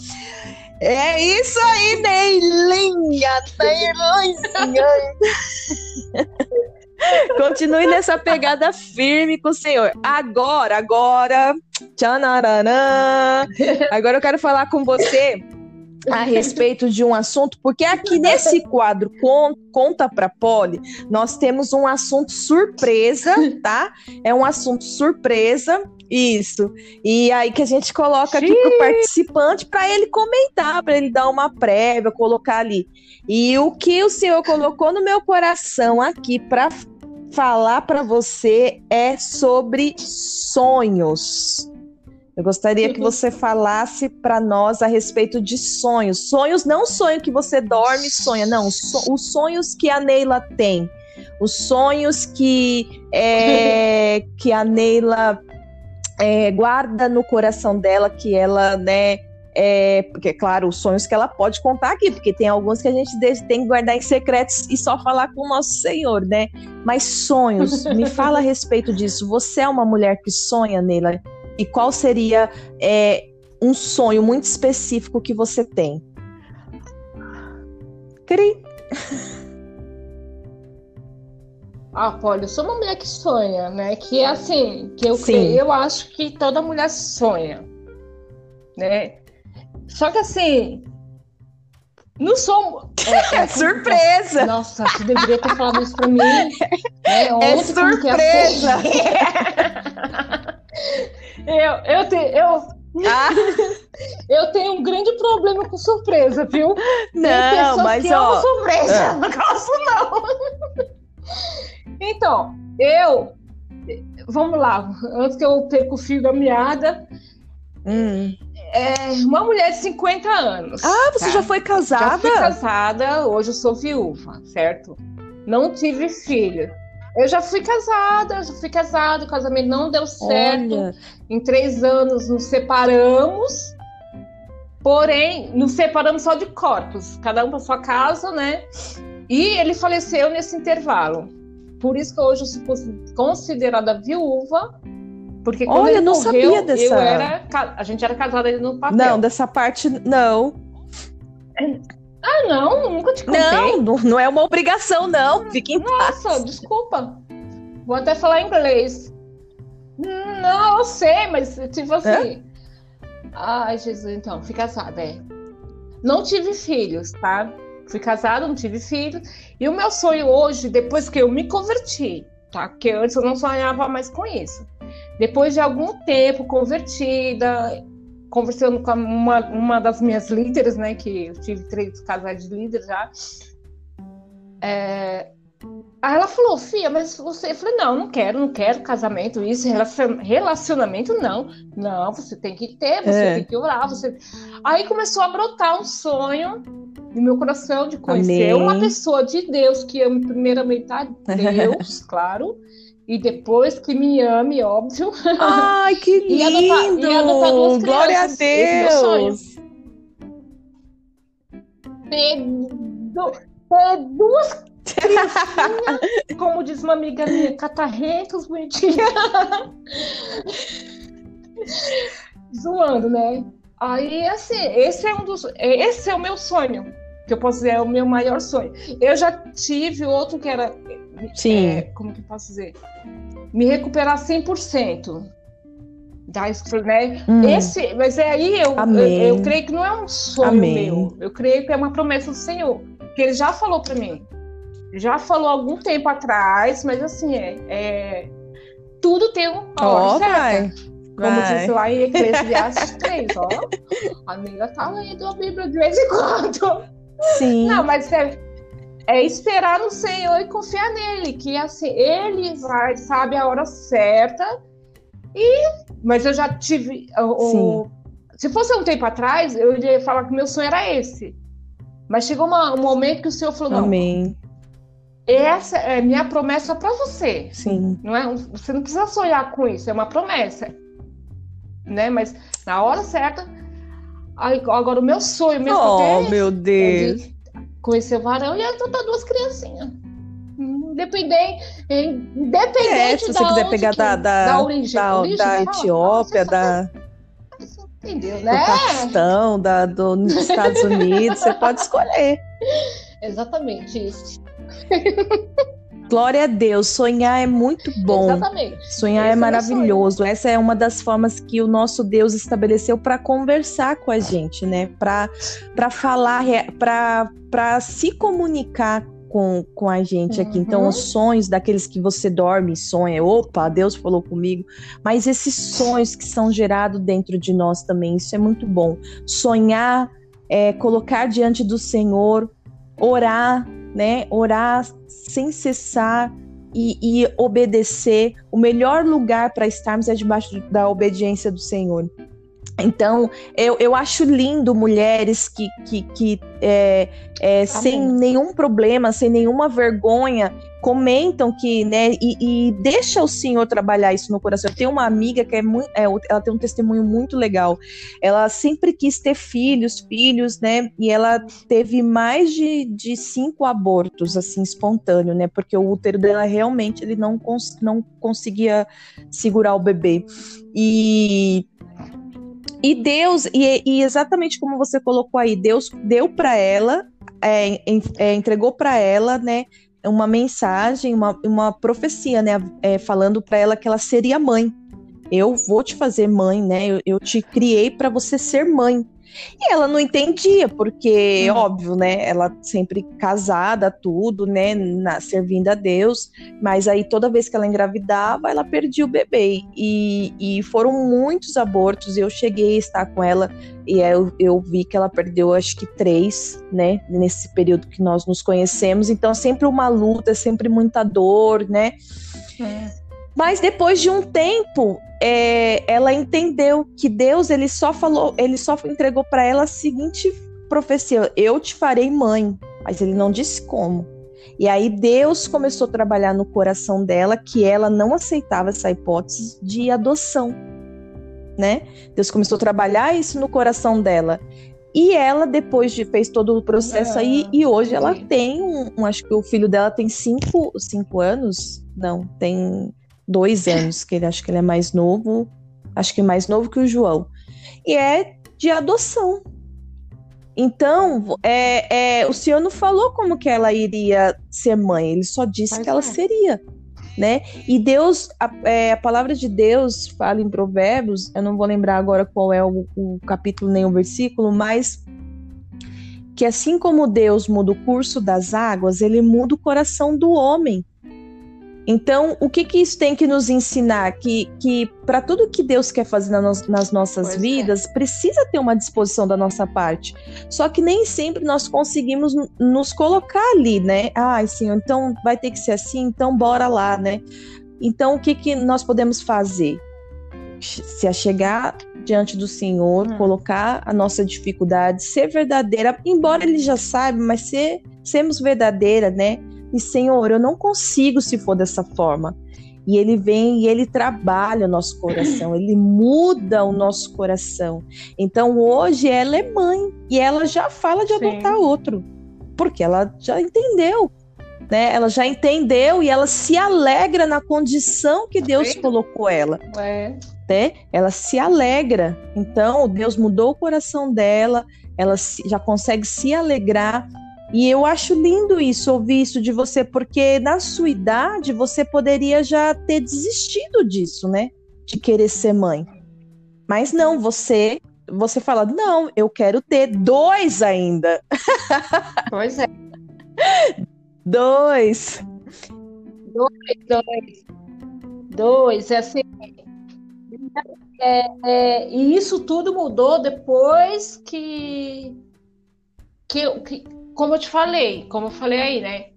É isso aí, Neilinha! Neilinha! <laughs> Continue nessa pegada firme com o Senhor. Agora, agora. Tchanarana, agora eu quero falar com você a respeito de um assunto, porque aqui nesse quadro Conta para Poli, nós temos um assunto surpresa, tá? É um assunto surpresa, isso. E aí que a gente coloca aqui pro participante para ele comentar, para ele dar uma prévia, colocar ali. E o que o senhor colocou no meu coração aqui para falar para você é sobre sonhos. Eu gostaria que você falasse para nós a respeito de sonhos. Sonhos, não sonho que você dorme e sonha, não. So, os sonhos que a Neila tem. Os sonhos que, é, <laughs> que a Neila é, guarda no coração dela, que ela, né, é, porque, claro, os sonhos que ela pode contar aqui, porque tem alguns que a gente tem que guardar em secretos e só falar com o nosso Senhor, né? Mas sonhos, me <laughs> fala a respeito disso. Você é uma mulher que sonha, Neila? E qual seria é, um sonho muito específico que você tem? Cri. Ah, Polly, eu sou uma mulher que sonha, né? Que é assim, que eu, creio, eu acho que toda mulher sonha, né? Só que assim, não sou. <laughs> É, é surpresa! Nossa, você deveria ter falado isso pra mim. É Ontem, é surpresa! <laughs> Eu, eu, te, eu, ah. <laughs> eu tenho um grande problema com surpresa, viu? Não, mas que ó. surpresa, é. não gosto não. Então, eu. Vamos lá, antes que eu perca o fio da meada. Hum. É uma mulher de 50 anos. Ah, você tá? já foi casada? Já fui casada, hoje eu sou viúva, certo? Não tive filho. Eu já fui casada, já fui casada, o casamento não deu certo. Olha. Em três anos nos separamos. Porém, nos separamos só de corpos, cada um para sua casa, né? E ele faleceu nesse intervalo. Por isso que hoje eu sou considerada viúva, porque quando Olha, ele não morreu, sabia dessa... eu era, a gente era casada no papel. Não, dessa parte não. Ah, não, nunca te contei. Não, não é uma obrigação, não. Fique em Nossa, paz. desculpa. Vou até falar inglês. Não, eu sei, mas tipo assim. É? Ai, Jesus, então, fica sabe. É. não tive filhos, tá? Fui casada, não tive filhos. E o meu sonho hoje, depois que eu me converti, tá? Porque antes eu não sonhava mais com isso. Depois de algum tempo convertida, conversando com uma, uma das minhas líderes, né? Que eu tive três casais de líderes já. É, Aí ela falou, Fia, mas você. Eu falei, não, não quero, não quero casamento, isso, relacionamento, não. Não, você tem que ter, você é. tem que orar. Você... Aí começou a brotar um sonho no meu coração de conhecer Amém. uma pessoa de Deus que ame primeiramente a <laughs> Deus, claro. E depois que me ame, óbvio. Ai, que <laughs> lindo! e adotar, e adotar duas Glória a Deus! Ter, ter duas criancinha, <laughs> como diz uma amiga minha, catarrentos, bonitinha. <laughs> Zoando, né? Aí, assim, esse é um dos. Esse é o meu sonho. Que eu posso dizer, é o meu maior sonho. Eu já tive outro que era. Sim. É, como que eu posso dizer? Me recuperar 100% da né? Hum. Esse, mas é aí eu, eu, eu, creio que não é um sonho Amém. meu. Eu creio que é uma promessa do Senhor. Que ele já falou para mim já falou algum tempo atrás, mas assim, é, é tudo tem um hora oh, certa. Como vai. diz lá em Eclesiastes 3, ó. A amiga tá lendo a Bíblia de vez em quando. Sim. Não, mas é, é esperar no Senhor e confiar nele, que assim, ele vai, sabe a hora certa. E, mas eu já tive. O, se fosse um tempo atrás, eu iria falar que meu sonho era esse. Mas chegou uma, um momento que o Senhor falou: Amém. não, essa é minha promessa para você. Sim. Não é? Você não precisa sonhar com isso, é uma promessa. Né? Mas na hora certa. Agora, o meu sonho mesmo oh, é meu Deus. Conhecer o varão e adotar duas criancinhas. Independente, independente é, se você quiser pegar da, da, da, origem, da, origem, da Etiópia, da. Entendeu, né? Do Paquistão, da, do, dos <laughs> Estados Unidos, você pode escolher. Exatamente isso. Glória a Deus, sonhar é muito bom. Exatamente. Sonhar Esse é maravilhoso. É Essa é uma das formas que o nosso Deus estabeleceu para conversar com a gente, né? Para falar, para se comunicar com, com a gente aqui. Então, uhum. Então, os sonhos daqueles que você dorme e sonha, opa, Deus falou comigo. Mas esses sonhos que são gerados dentro de nós também, isso é muito bom. Sonhar, é, colocar diante do Senhor, orar, né? Orar sem cessar e, e obedecer. O melhor lugar para estarmos é debaixo da obediência do Senhor. Então, eu, eu acho lindo mulheres que, que, que é, é, sem nenhum problema, sem nenhuma vergonha, comentam que, né, e, e, deixa o Senhor trabalhar isso no coração. Eu tenho uma amiga que é muito, é, ela tem um testemunho muito legal. Ela sempre quis ter filhos, filhos, né, e ela teve mais de, de cinco abortos, assim, espontâneo, né, porque o útero dela realmente, ele não, cons não conseguia segurar o bebê. E e Deus, e, e, exatamente como você colocou aí, Deus deu para ela, é, é, entregou para ela, né, uma mensagem, uma, uma profecia, né, é, falando para ela que ela seria mãe. Eu vou te fazer mãe, né? Eu, eu te criei para você ser mãe. E ela não entendia, porque, uhum. óbvio, né? Ela sempre casada, tudo, né? Na, servindo a Deus. Mas aí toda vez que ela engravidava, ela perdia o bebê. E, e foram muitos abortos. Eu cheguei a estar com ela e eu, eu vi que ela perdeu, acho que três, né? Nesse período que nós nos conhecemos. Então, sempre uma luta, sempre muita dor, né? É. Mas depois de um tempo, é, ela entendeu que Deus ele só falou, ele só entregou para ela a seguinte profecia: Eu te farei mãe. Mas ele não disse como. E aí Deus começou a trabalhar no coração dela que ela não aceitava essa hipótese de adoção, né? Deus começou a trabalhar isso no coração dela. E ela, depois de fez todo o processo aí, ah, e hoje ela tem um, um, Acho que o filho dela tem cinco, cinco anos. Não, tem dois anos, que ele acho que ele é mais novo, acho que mais novo que o João. E é de adoção. Então, é, é, o senhor não falou como que ela iria ser mãe, ele só disse que ela é. seria. Né? E Deus, a, é, a, palavra de Deus fala em Provérbios, eu não vou lembrar agora qual é o, o capítulo nem o versículo, mas que assim como Deus muda o curso das águas, ele muda o coração do homem. Então, o que, que isso tem que nos ensinar? Que, que para tudo que Deus quer fazer nas, nas nossas pois é. vidas, é. precisa ter uma disposição da nossa parte. Só que nem sempre nós conseguimos nos colocar ali, né? Ah, Senhor, então vai ter que ser assim, então bora lá, né? Então, o que, que nós podemos fazer? Se achegar diante do Senhor, hum. colocar a nossa dificuldade, ser verdadeira, embora Ele já saiba, mas ser, sermos verdadeira, né? E Senhor, eu não consigo se for dessa forma. E ele vem e ele trabalha o nosso coração, ele muda o nosso coração. Então hoje ela é mãe e ela já fala de adotar Sim. outro, porque ela já entendeu. Né? Ela já entendeu e ela se alegra na condição que Deus colocou ela. É. Né? Ela se alegra. Então, Deus mudou o coração dela, ela já consegue se alegrar e eu acho lindo isso, ouvir isso de você, porque na sua idade você poderia já ter desistido disso, né? De querer ser mãe. Mas não, você você fala, não, eu quero ter dois ainda. <laughs> Pois é. dois. Dois, dois. Dois, é assim. É, é, e isso tudo mudou depois que, que, que como eu te falei, como eu falei aí, né?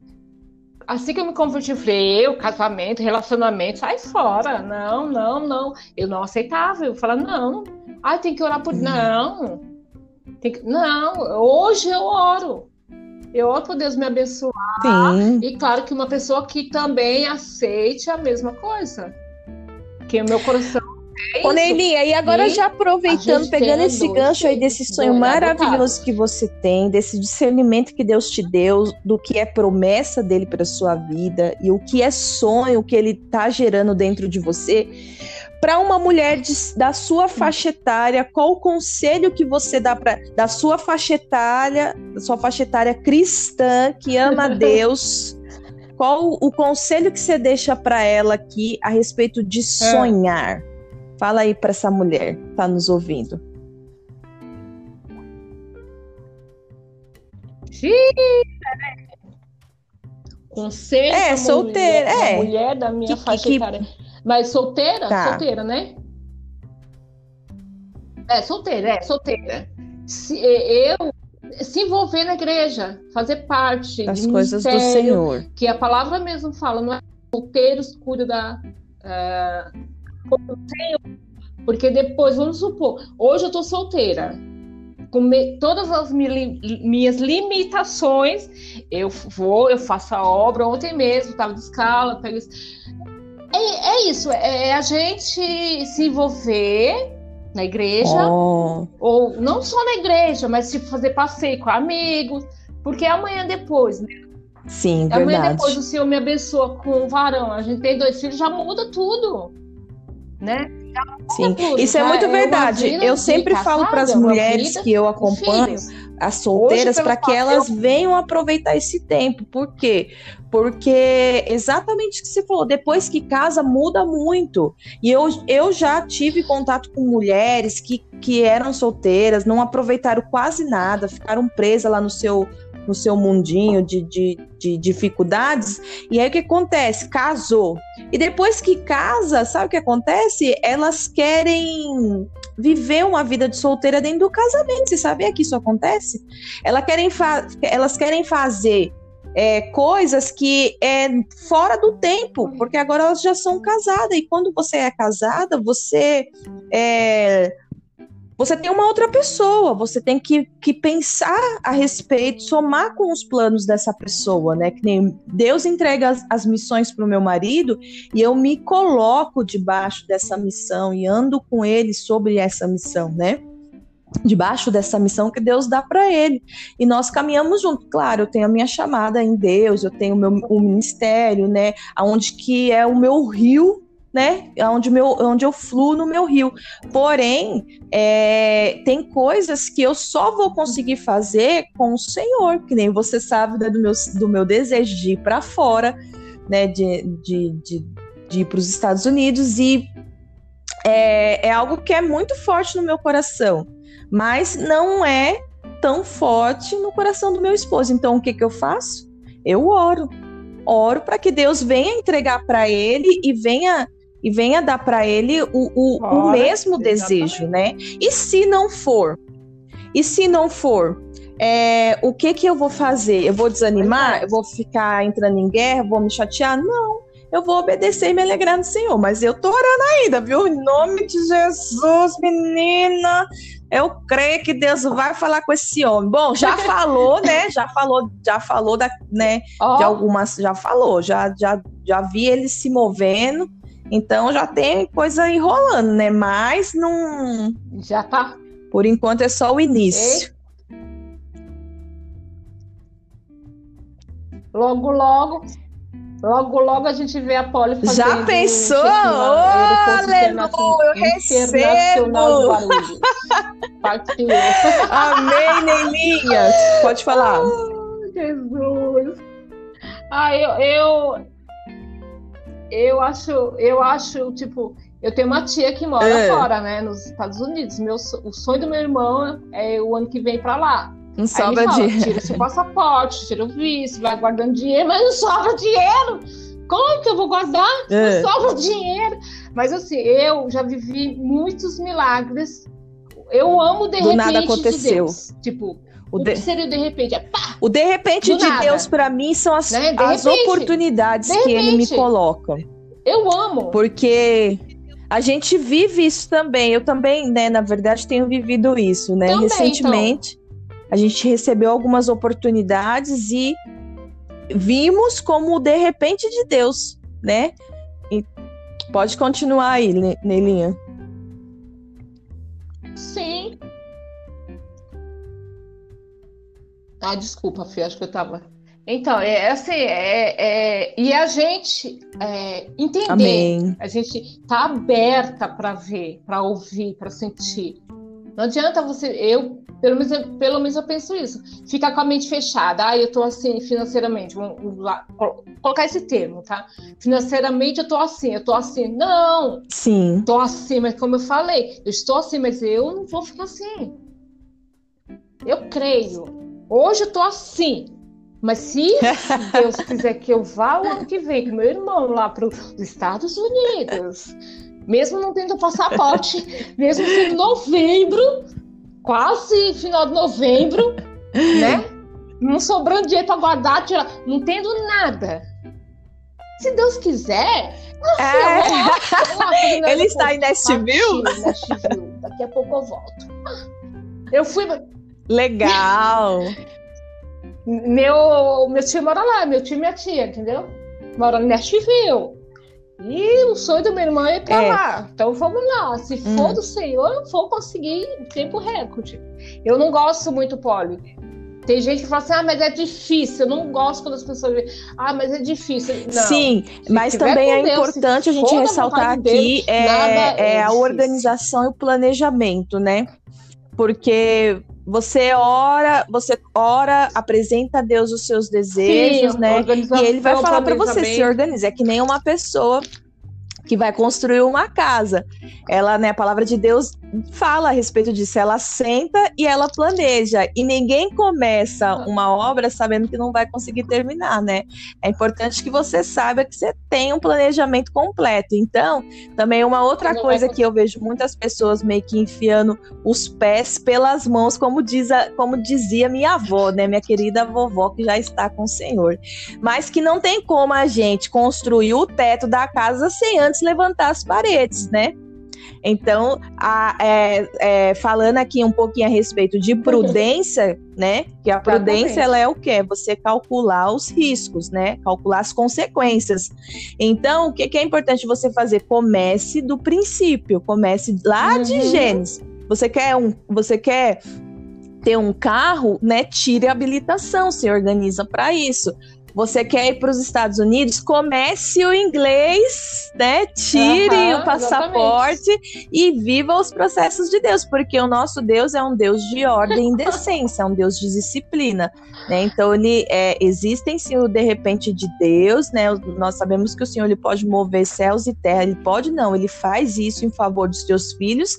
Assim que eu me converti, eu falei, eu, casamento, relacionamento, sai fora. Não, não, não. Eu não aceitava. Eu falava, não. Ah, tem que orar por. Uhum. Não. Tem que... Não, hoje eu oro. Eu oro para Deus me abençoar. Sim. E claro que uma pessoa que também aceite a mesma coisa. Que o meu coração é Ô, Neili, e agora e já aproveitando, pegando esse gancho aí desse sonho maravilhoso que você tem, desse discernimento que Deus te deu, do que é promessa dele para sua vida e o que é sonho que ele tá gerando dentro de você. Para uma mulher de, da sua faixa etária, qual o conselho que você dá para da sua faixa etária, da sua faixa etária cristã que ama <laughs> Deus? qual o conselho que você deixa para ela aqui a respeito de é. sonhar? É. Fala aí para essa mulher que tá nos ouvindo. Conselho é, solteira, mulher, é. mulher da minha que, faixa que... etária. Mas solteira? Tá. Solteira, né? É, solteira, é, solteira. Se, eu se envolver na igreja, fazer parte das coisas do Senhor. Que a palavra mesmo fala, não é solteiros cuida da uh, porque depois, vamos supor, hoje eu tô solteira, com me, todas as mi, minhas limitações, eu vou, eu faço a obra. Ontem mesmo, tava de escala, pego é, é isso, é, é, a gente se envolver na igreja, oh. ou não só na igreja, mas tipo fazer passeio com amigos, porque amanhã depois, né? Sim, amanhã verdade. depois o Senhor me abençoa com um varão, a gente tem dois filhos, já muda tudo né? Sim, isso é muito verdade. Eu sempre falo para as mulheres que eu acompanho, as solteiras, para que elas venham aproveitar esse tempo. Por quê? Porque exatamente o que você falou, depois que casa muda muito. E eu, eu já tive contato com mulheres que, que eram solteiras, não aproveitaram quase nada, ficaram presas lá no seu no seu mundinho de, de, de dificuldades. E aí o que acontece? Casou. E depois que casa, sabe o que acontece? Elas querem viver uma vida de solteira dentro do casamento. Você sabia que isso acontece? Elas querem, elas querem fazer é, coisas que é fora do tempo, porque agora elas já são casadas. E quando você é casada, você é, você tem uma outra pessoa, você tem que, que pensar a respeito, somar com os planos dessa pessoa, né? Que nem Deus entrega as, as missões para o meu marido e eu me coloco debaixo dessa missão e ando com ele sobre essa missão, né? debaixo dessa missão que Deus dá para ele. E nós caminhamos junto. Claro, eu tenho a minha chamada em Deus, eu tenho o meu o ministério, né, aonde que é o meu rio né? Onde, meu, onde eu fluo no meu rio. Porém, é, tem coisas que eu só vou conseguir fazer com o Senhor, que nem você sabe né, do, meu, do meu desejo de ir para fora, né? De, de, de, de ir para os Estados Unidos e é, é algo que é muito forte no meu coração, mas não é tão forte no coração do meu esposo. Então, o que, que eu faço? Eu oro. Oro para que Deus venha entregar para ele e venha e venha dar para ele o, o, o mesmo exatamente. desejo, né? E se não for? E se não for? É, o que que eu vou fazer? Eu vou desanimar? Eu vou ficar entrando em guerra? Vou me chatear? Não eu vou obedecer e me alegrar no Senhor. Mas eu tô orando ainda, viu? Em nome de Jesus, menina. Eu creio que Deus vai falar com esse homem. Bom, já <laughs> falou, né? Já falou, já falou da, né? Oh. De algumas, já falou, já, já, já vi ele se movendo. Então já tem coisa enrolando, né? Mas não. Já tá. Por enquanto é só o início. Ei. Logo, logo Logo, logo a gente vê a Poli fazendo... Já pensou? Oh, aleluia, eu recebo! <laughs> Amém, Neilinha. Pode falar. Oh, Jesus. Ah, eu, eu, eu acho, eu acho, tipo, eu tenho uma tia que mora é. fora, né, nos Estados Unidos. Meu, o sonho do meu irmão é o ano que vem para lá. Não sobra fala, dinheiro. Tira seu passaporte, tira o visto, vai guardando dinheiro, mas não sobra dinheiro. Como que eu vou guardar? É. Não sobra dinheiro. Mas assim, eu já vivi muitos milagres. Eu amo de Do repente nada aconteceu. De tipo, o, de... que seria de repente? É pá, o de repente de nada. Deus para mim são as, né? as repente, oportunidades que ele me coloca. Eu amo. Porque a gente vive isso também. Eu também, né, na verdade, tenho vivido isso, né? Também, Recentemente, a gente recebeu algumas oportunidades e vimos como o de repente de Deus, né? E pode continuar aí, Nelinha. Sim. Ah, desculpa, Fih, acho que eu tava. Então, é assim, é, é, e a gente é, entender, Amém. a gente tá aberta para ver, para ouvir, para sentir. Não adianta você, eu pelo menos, eu, pelo menos eu penso isso. Ficar com a mente fechada. Ah, eu tô assim financeiramente. Vamos usar, colocar esse termo, tá? Financeiramente eu tô assim, eu tô assim. Não! Sim. Tô assim, mas como eu falei, eu estou assim, mas eu não vou ficar assim. Eu creio. Hoje eu tô assim. Mas <laughs> se Deus quiser que eu vá o ano que vem com meu irmão lá para os Estados Unidos, mesmo não tendo passaporte, <laughs> mesmo sendo novembro, quase final de novembro, né? Não sobrando dinheiro para guardar, tirar, não tendo nada. Se Deus quiser, nossa, é. eu vou lá, <laughs> Ele está Nashville? Nashville. Daqui a pouco eu volto. Eu fui. Legal. meu, meu tio mora lá, meu tio e minha tia, entendeu? Mora em Nashville. E o sonho do meu irmão é ir pra é. lá. Então vamos lá. Se hum. for do Senhor, eu vou conseguir tempo recorde. Eu não gosto muito, Poli. Tem gente que fala assim, ah, mas é difícil. Eu não gosto quando as pessoas dizem, ah, mas é difícil. Não. Sim, mas também é Deus, importante a gente ressaltar aqui Deus, é, é, é a organização e o planejamento, né? Porque você ora, você ora, apresenta a Deus os seus desejos, Sim, né? E ele vai falar para você se organize. É que nem uma pessoa que vai construir uma casa. Ela, né, a palavra de Deus fala a respeito disso. Ela senta e ela planeja. E ninguém começa uma obra sabendo que não vai conseguir terminar, né? É importante que você saiba que você tem um planejamento completo. Então, também uma outra coisa que eu vejo muitas pessoas meio que enfiando os pés pelas mãos, como, diz a, como dizia minha avó, né? Minha querida vovó que já está com o Senhor. Mas que não tem como a gente construir o teto da casa sem antes levantar as paredes, né? Então, a, é, é, falando aqui um pouquinho a respeito de prudência, né? Que a prudência ela é o quê? Você calcular os riscos, né? Calcular as consequências. Então, o que, que é importante você fazer? Comece do princípio, comece lá uhum. de Gênesis. Você quer um, você quer ter um carro, né? Tire a habilitação, se organiza para isso você quer ir para os Estados Unidos, comece o inglês, né? Tire uhum, o passaporte exatamente. e viva os processos de Deus, porque o nosso Deus é um Deus de ordem e decência, é um Deus de disciplina, né? Então ele é, existem sim o de repente de Deus, né? Nós sabemos que o Senhor ele pode mover céus e terra, ele pode não, ele faz isso em favor dos seus filhos,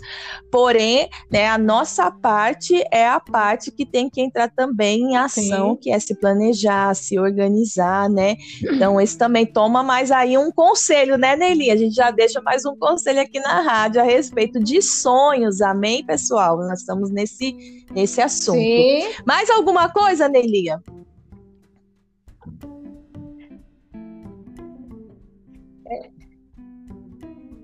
porém, né? A nossa parte é a parte que tem que entrar também em ação, sim. que é se planejar, se organizar organizar, né? Então, esse também toma mais aí um conselho, né, Nelly? A gente já deixa mais um conselho aqui na rádio a respeito de sonhos, amém, pessoal? Nós estamos nesse, nesse assunto. Sim. Mais alguma coisa, Nelia?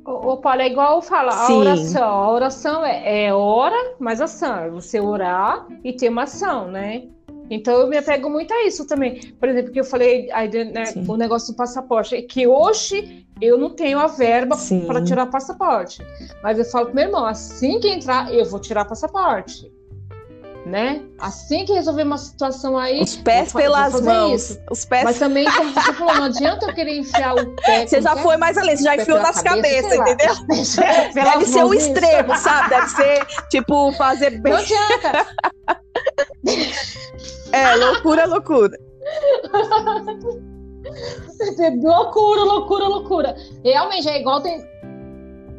Ô, Paulo, é igual falar, a oração. A oração é, é hora, mas ação. É você orar e ter uma ação, né? Então eu me apego muito a isso também. Por exemplo, que eu falei aí, né, o negócio do passaporte, é que hoje eu não tenho a verba para tirar passaporte. Mas eu falo pro meu irmão, assim que entrar, eu vou tirar passaporte. Né? Assim que resolver uma situação aí. Os pés vou, pelas vou mãos. Isso. Os pés... Mas também, como você falou, não adianta eu querer enfiar o pé. <laughs> Você já foi mais além, você já enfiou nas cabeças, entendeu? <laughs> <laughs> Deve ser o extremo, sabe? Deve ser, tipo, fazer bem. Não adianta. É, loucura, loucura. <laughs> loucura, loucura, loucura. Realmente, é igual tem,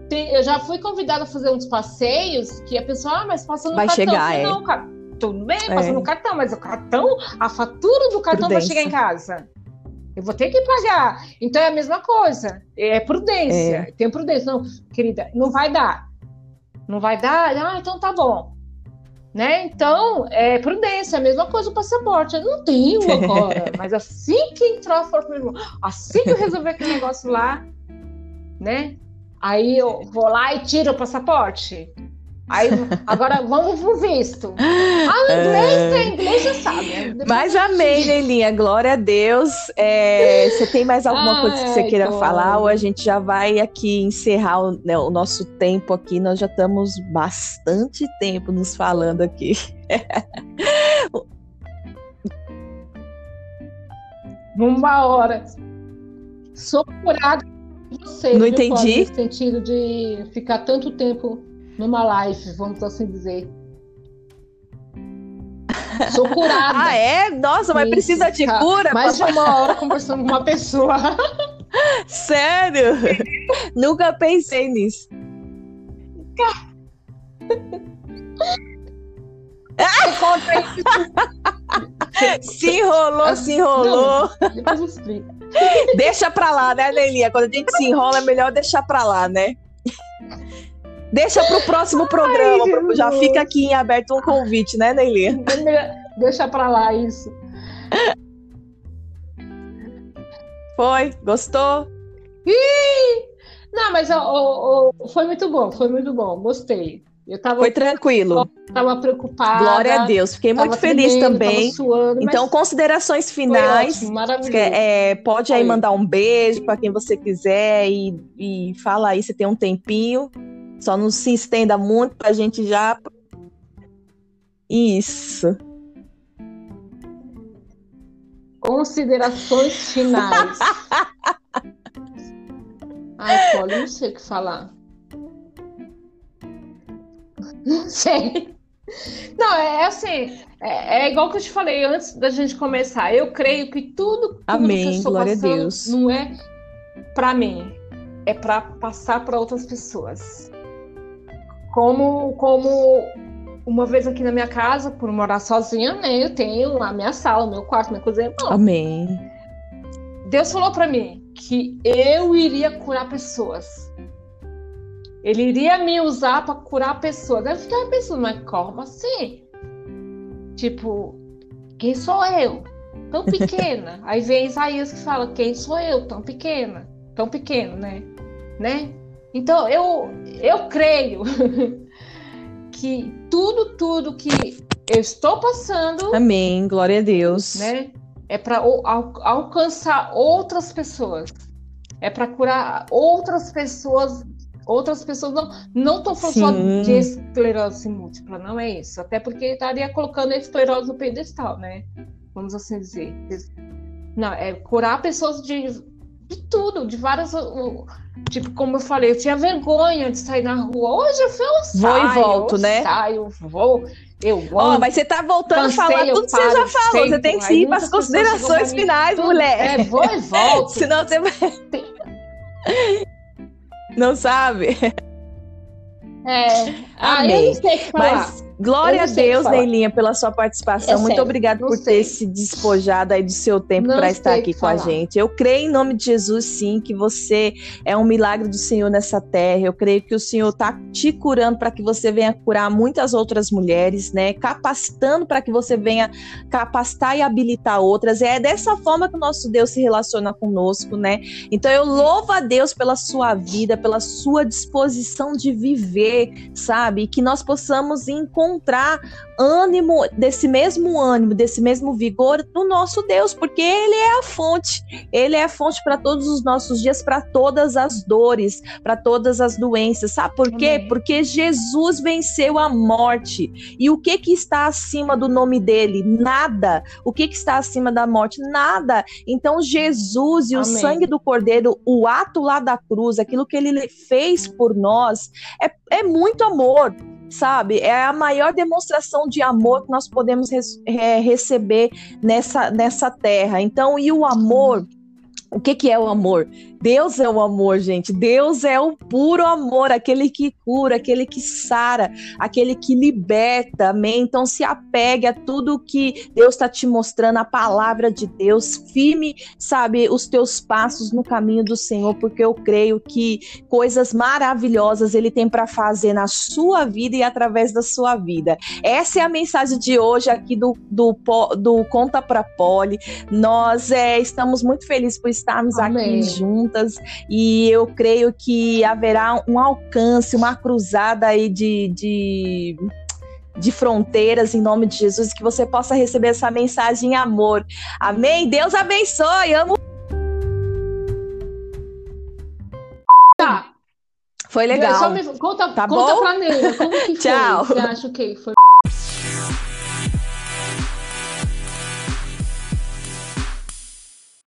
tem, Eu já fui convidada a fazer uns passeios que a pessoa, ah, mas passando vai cartão. Chegar, é. Não, cara, tudo bem, é. passando no cartão, mas o cartão, a fatura do cartão vai chegar em casa. Eu vou ter que pagar. Então é a mesma coisa. É prudência. É. Tem prudência. Não, querida, não vai dar. Não vai dar? Ah, então tá bom. Né? Então, é prudência, a mesma coisa o passaporte. Eu não tenho agora, <laughs> mas assim que entrar for assim que eu resolver aquele negócio lá, né? Aí eu vou lá e tiro o passaporte. Aí, agora vamos pro visto. Ah, inglês, é... inglês já sabe. Né? Mas amém, Leilinha. Glória a Deus. É, você tem mais alguma <laughs> coisa que você queira tô... falar? Ou a gente já vai aqui encerrar o, né, o, nosso tempo aqui? Nós já estamos bastante tempo nos falando aqui. <laughs> Uma hora. Sou curada você. Não entendi. No sentido de ficar tanto tempo numa live, vamos assim dizer. Sou curada. <laughs> ah, é? Nossa, mas precisa de cura? Mais de uma hora conversando com uma pessoa. <laughs> Sério? <laughs> Nunca pensei nisso. se enrolou, se enrolou. Não, Deixa pra lá, né, Nelia? Quando a gente se enrola, é melhor deixar pra lá, né? Deixa para o próximo programa. Ai, já fica aqui em aberto um convite, né, Neili? Deixa para lá isso. Foi? Gostou? Ih! Não, mas oh, oh, foi muito bom, foi muito bom, gostei. Eu tava, foi tranquilo. Estava preocupada. Glória a Deus. Fiquei muito feliz tremendo, também. Suando, então, considerações finais. Ótimo, maravilhoso. É, pode foi. aí mandar um beijo para quem você quiser e, e fala aí se tem um tempinho. Só não se estenda muito para a gente já. Isso. Considerações finais. <laughs> Ai, Paulo, não sei o que falar. Não sei. Não, é, é assim, é, é, igual que eu te falei antes da gente começar. Eu creio que tudo, tudo Amém, que eu estou glória passando a Deus. não é para mim, é para passar para outras pessoas. Como, como uma vez aqui na minha casa, por morar sozinha, né? Eu tenho a minha sala, meu quarto, minha cozinha. Não. Amém. Deus falou para mim que eu iria curar pessoas. Ele iria me usar para curar pessoas. Eu ficava pensando, mas como assim? Tipo, quem sou eu? Tão <laughs> pequena. Aí vem Isaías que fala, quem sou eu? Tão pequena. Tão pequeno, né? Né? Então, eu, eu creio <laughs> que tudo, tudo que eu estou passando. Amém, glória a Deus. Né, é para al alcançar outras pessoas. É para curar outras pessoas. Outras pessoas não não estou falando Sim. só de esclerose múltipla, não é isso. Até porque estaria colocando a esclerose no pedestal, né? Vamos assim dizer. Não, é curar pessoas de, de tudo, de várias. Tipo, como eu falei, eu tinha vergonha de sair na rua. Hoje eu falo, vou e volto, eu né? Saio, vou. Eu Ó, oh, mas você tá voltando a falar tudo que você já falou. Você tem que ir para as considerações finais, tudo, mulher. É, vou e volto. <laughs> Senão você vai. Não sabe? É. Ah, Amém. falar. Mas Glória a Deus, Neilinha, pela sua participação. É Muito obrigada por sei. ter se despojado aí do seu tempo para estar aqui com falar. a gente. Eu creio em nome de Jesus, sim, que você é um milagre do Senhor nessa terra. Eu creio que o Senhor está te curando para que você venha curar muitas outras mulheres, né? Capacitando para que você venha capacitar e habilitar outras. É dessa forma que o nosso Deus se relaciona conosco, né? Então eu louvo a Deus pela sua vida, pela sua disposição de viver, sabe? E que nós possamos encontrar ânimo, desse mesmo ânimo, desse mesmo vigor no nosso Deus, porque Ele é a fonte, Ele é a fonte para todos os nossos dias, para todas as dores, para todas as doenças. Sabe por quê? Amém. Porque Jesus venceu a morte. E o que que está acima do nome dele? Nada. O que que está acima da morte? Nada. Então Jesus e Amém. o sangue do Cordeiro, o ato lá da cruz, aquilo que ele fez por nós, é, é muito amor sabe? É a maior demonstração de amor que nós podemos é, receber nessa, nessa terra. Então, e o amor o que, que é o amor? Deus é o amor, gente. Deus é o puro amor, aquele que cura, aquele que sara, aquele que liberta, amém? Então se apegue a tudo que Deus está te mostrando, a palavra de Deus, firme, sabe, os teus passos no caminho do Senhor, porque eu creio que coisas maravilhosas Ele tem para fazer na sua vida e através da sua vida. Essa é a mensagem de hoje aqui do, do, do Conta para Poli. Nós é, estamos muito felizes por estarmos Amém. aqui juntas e eu creio que haverá um alcance, uma cruzada aí de, de de fronteiras em nome de Jesus, que você possa receber essa mensagem em amor. Amém? Deus abençoe. Amo. Tá. Foi legal. Me... Conta, tá conta bom? pra Neila, como que <laughs> foi? Tchau. Você acha que foi?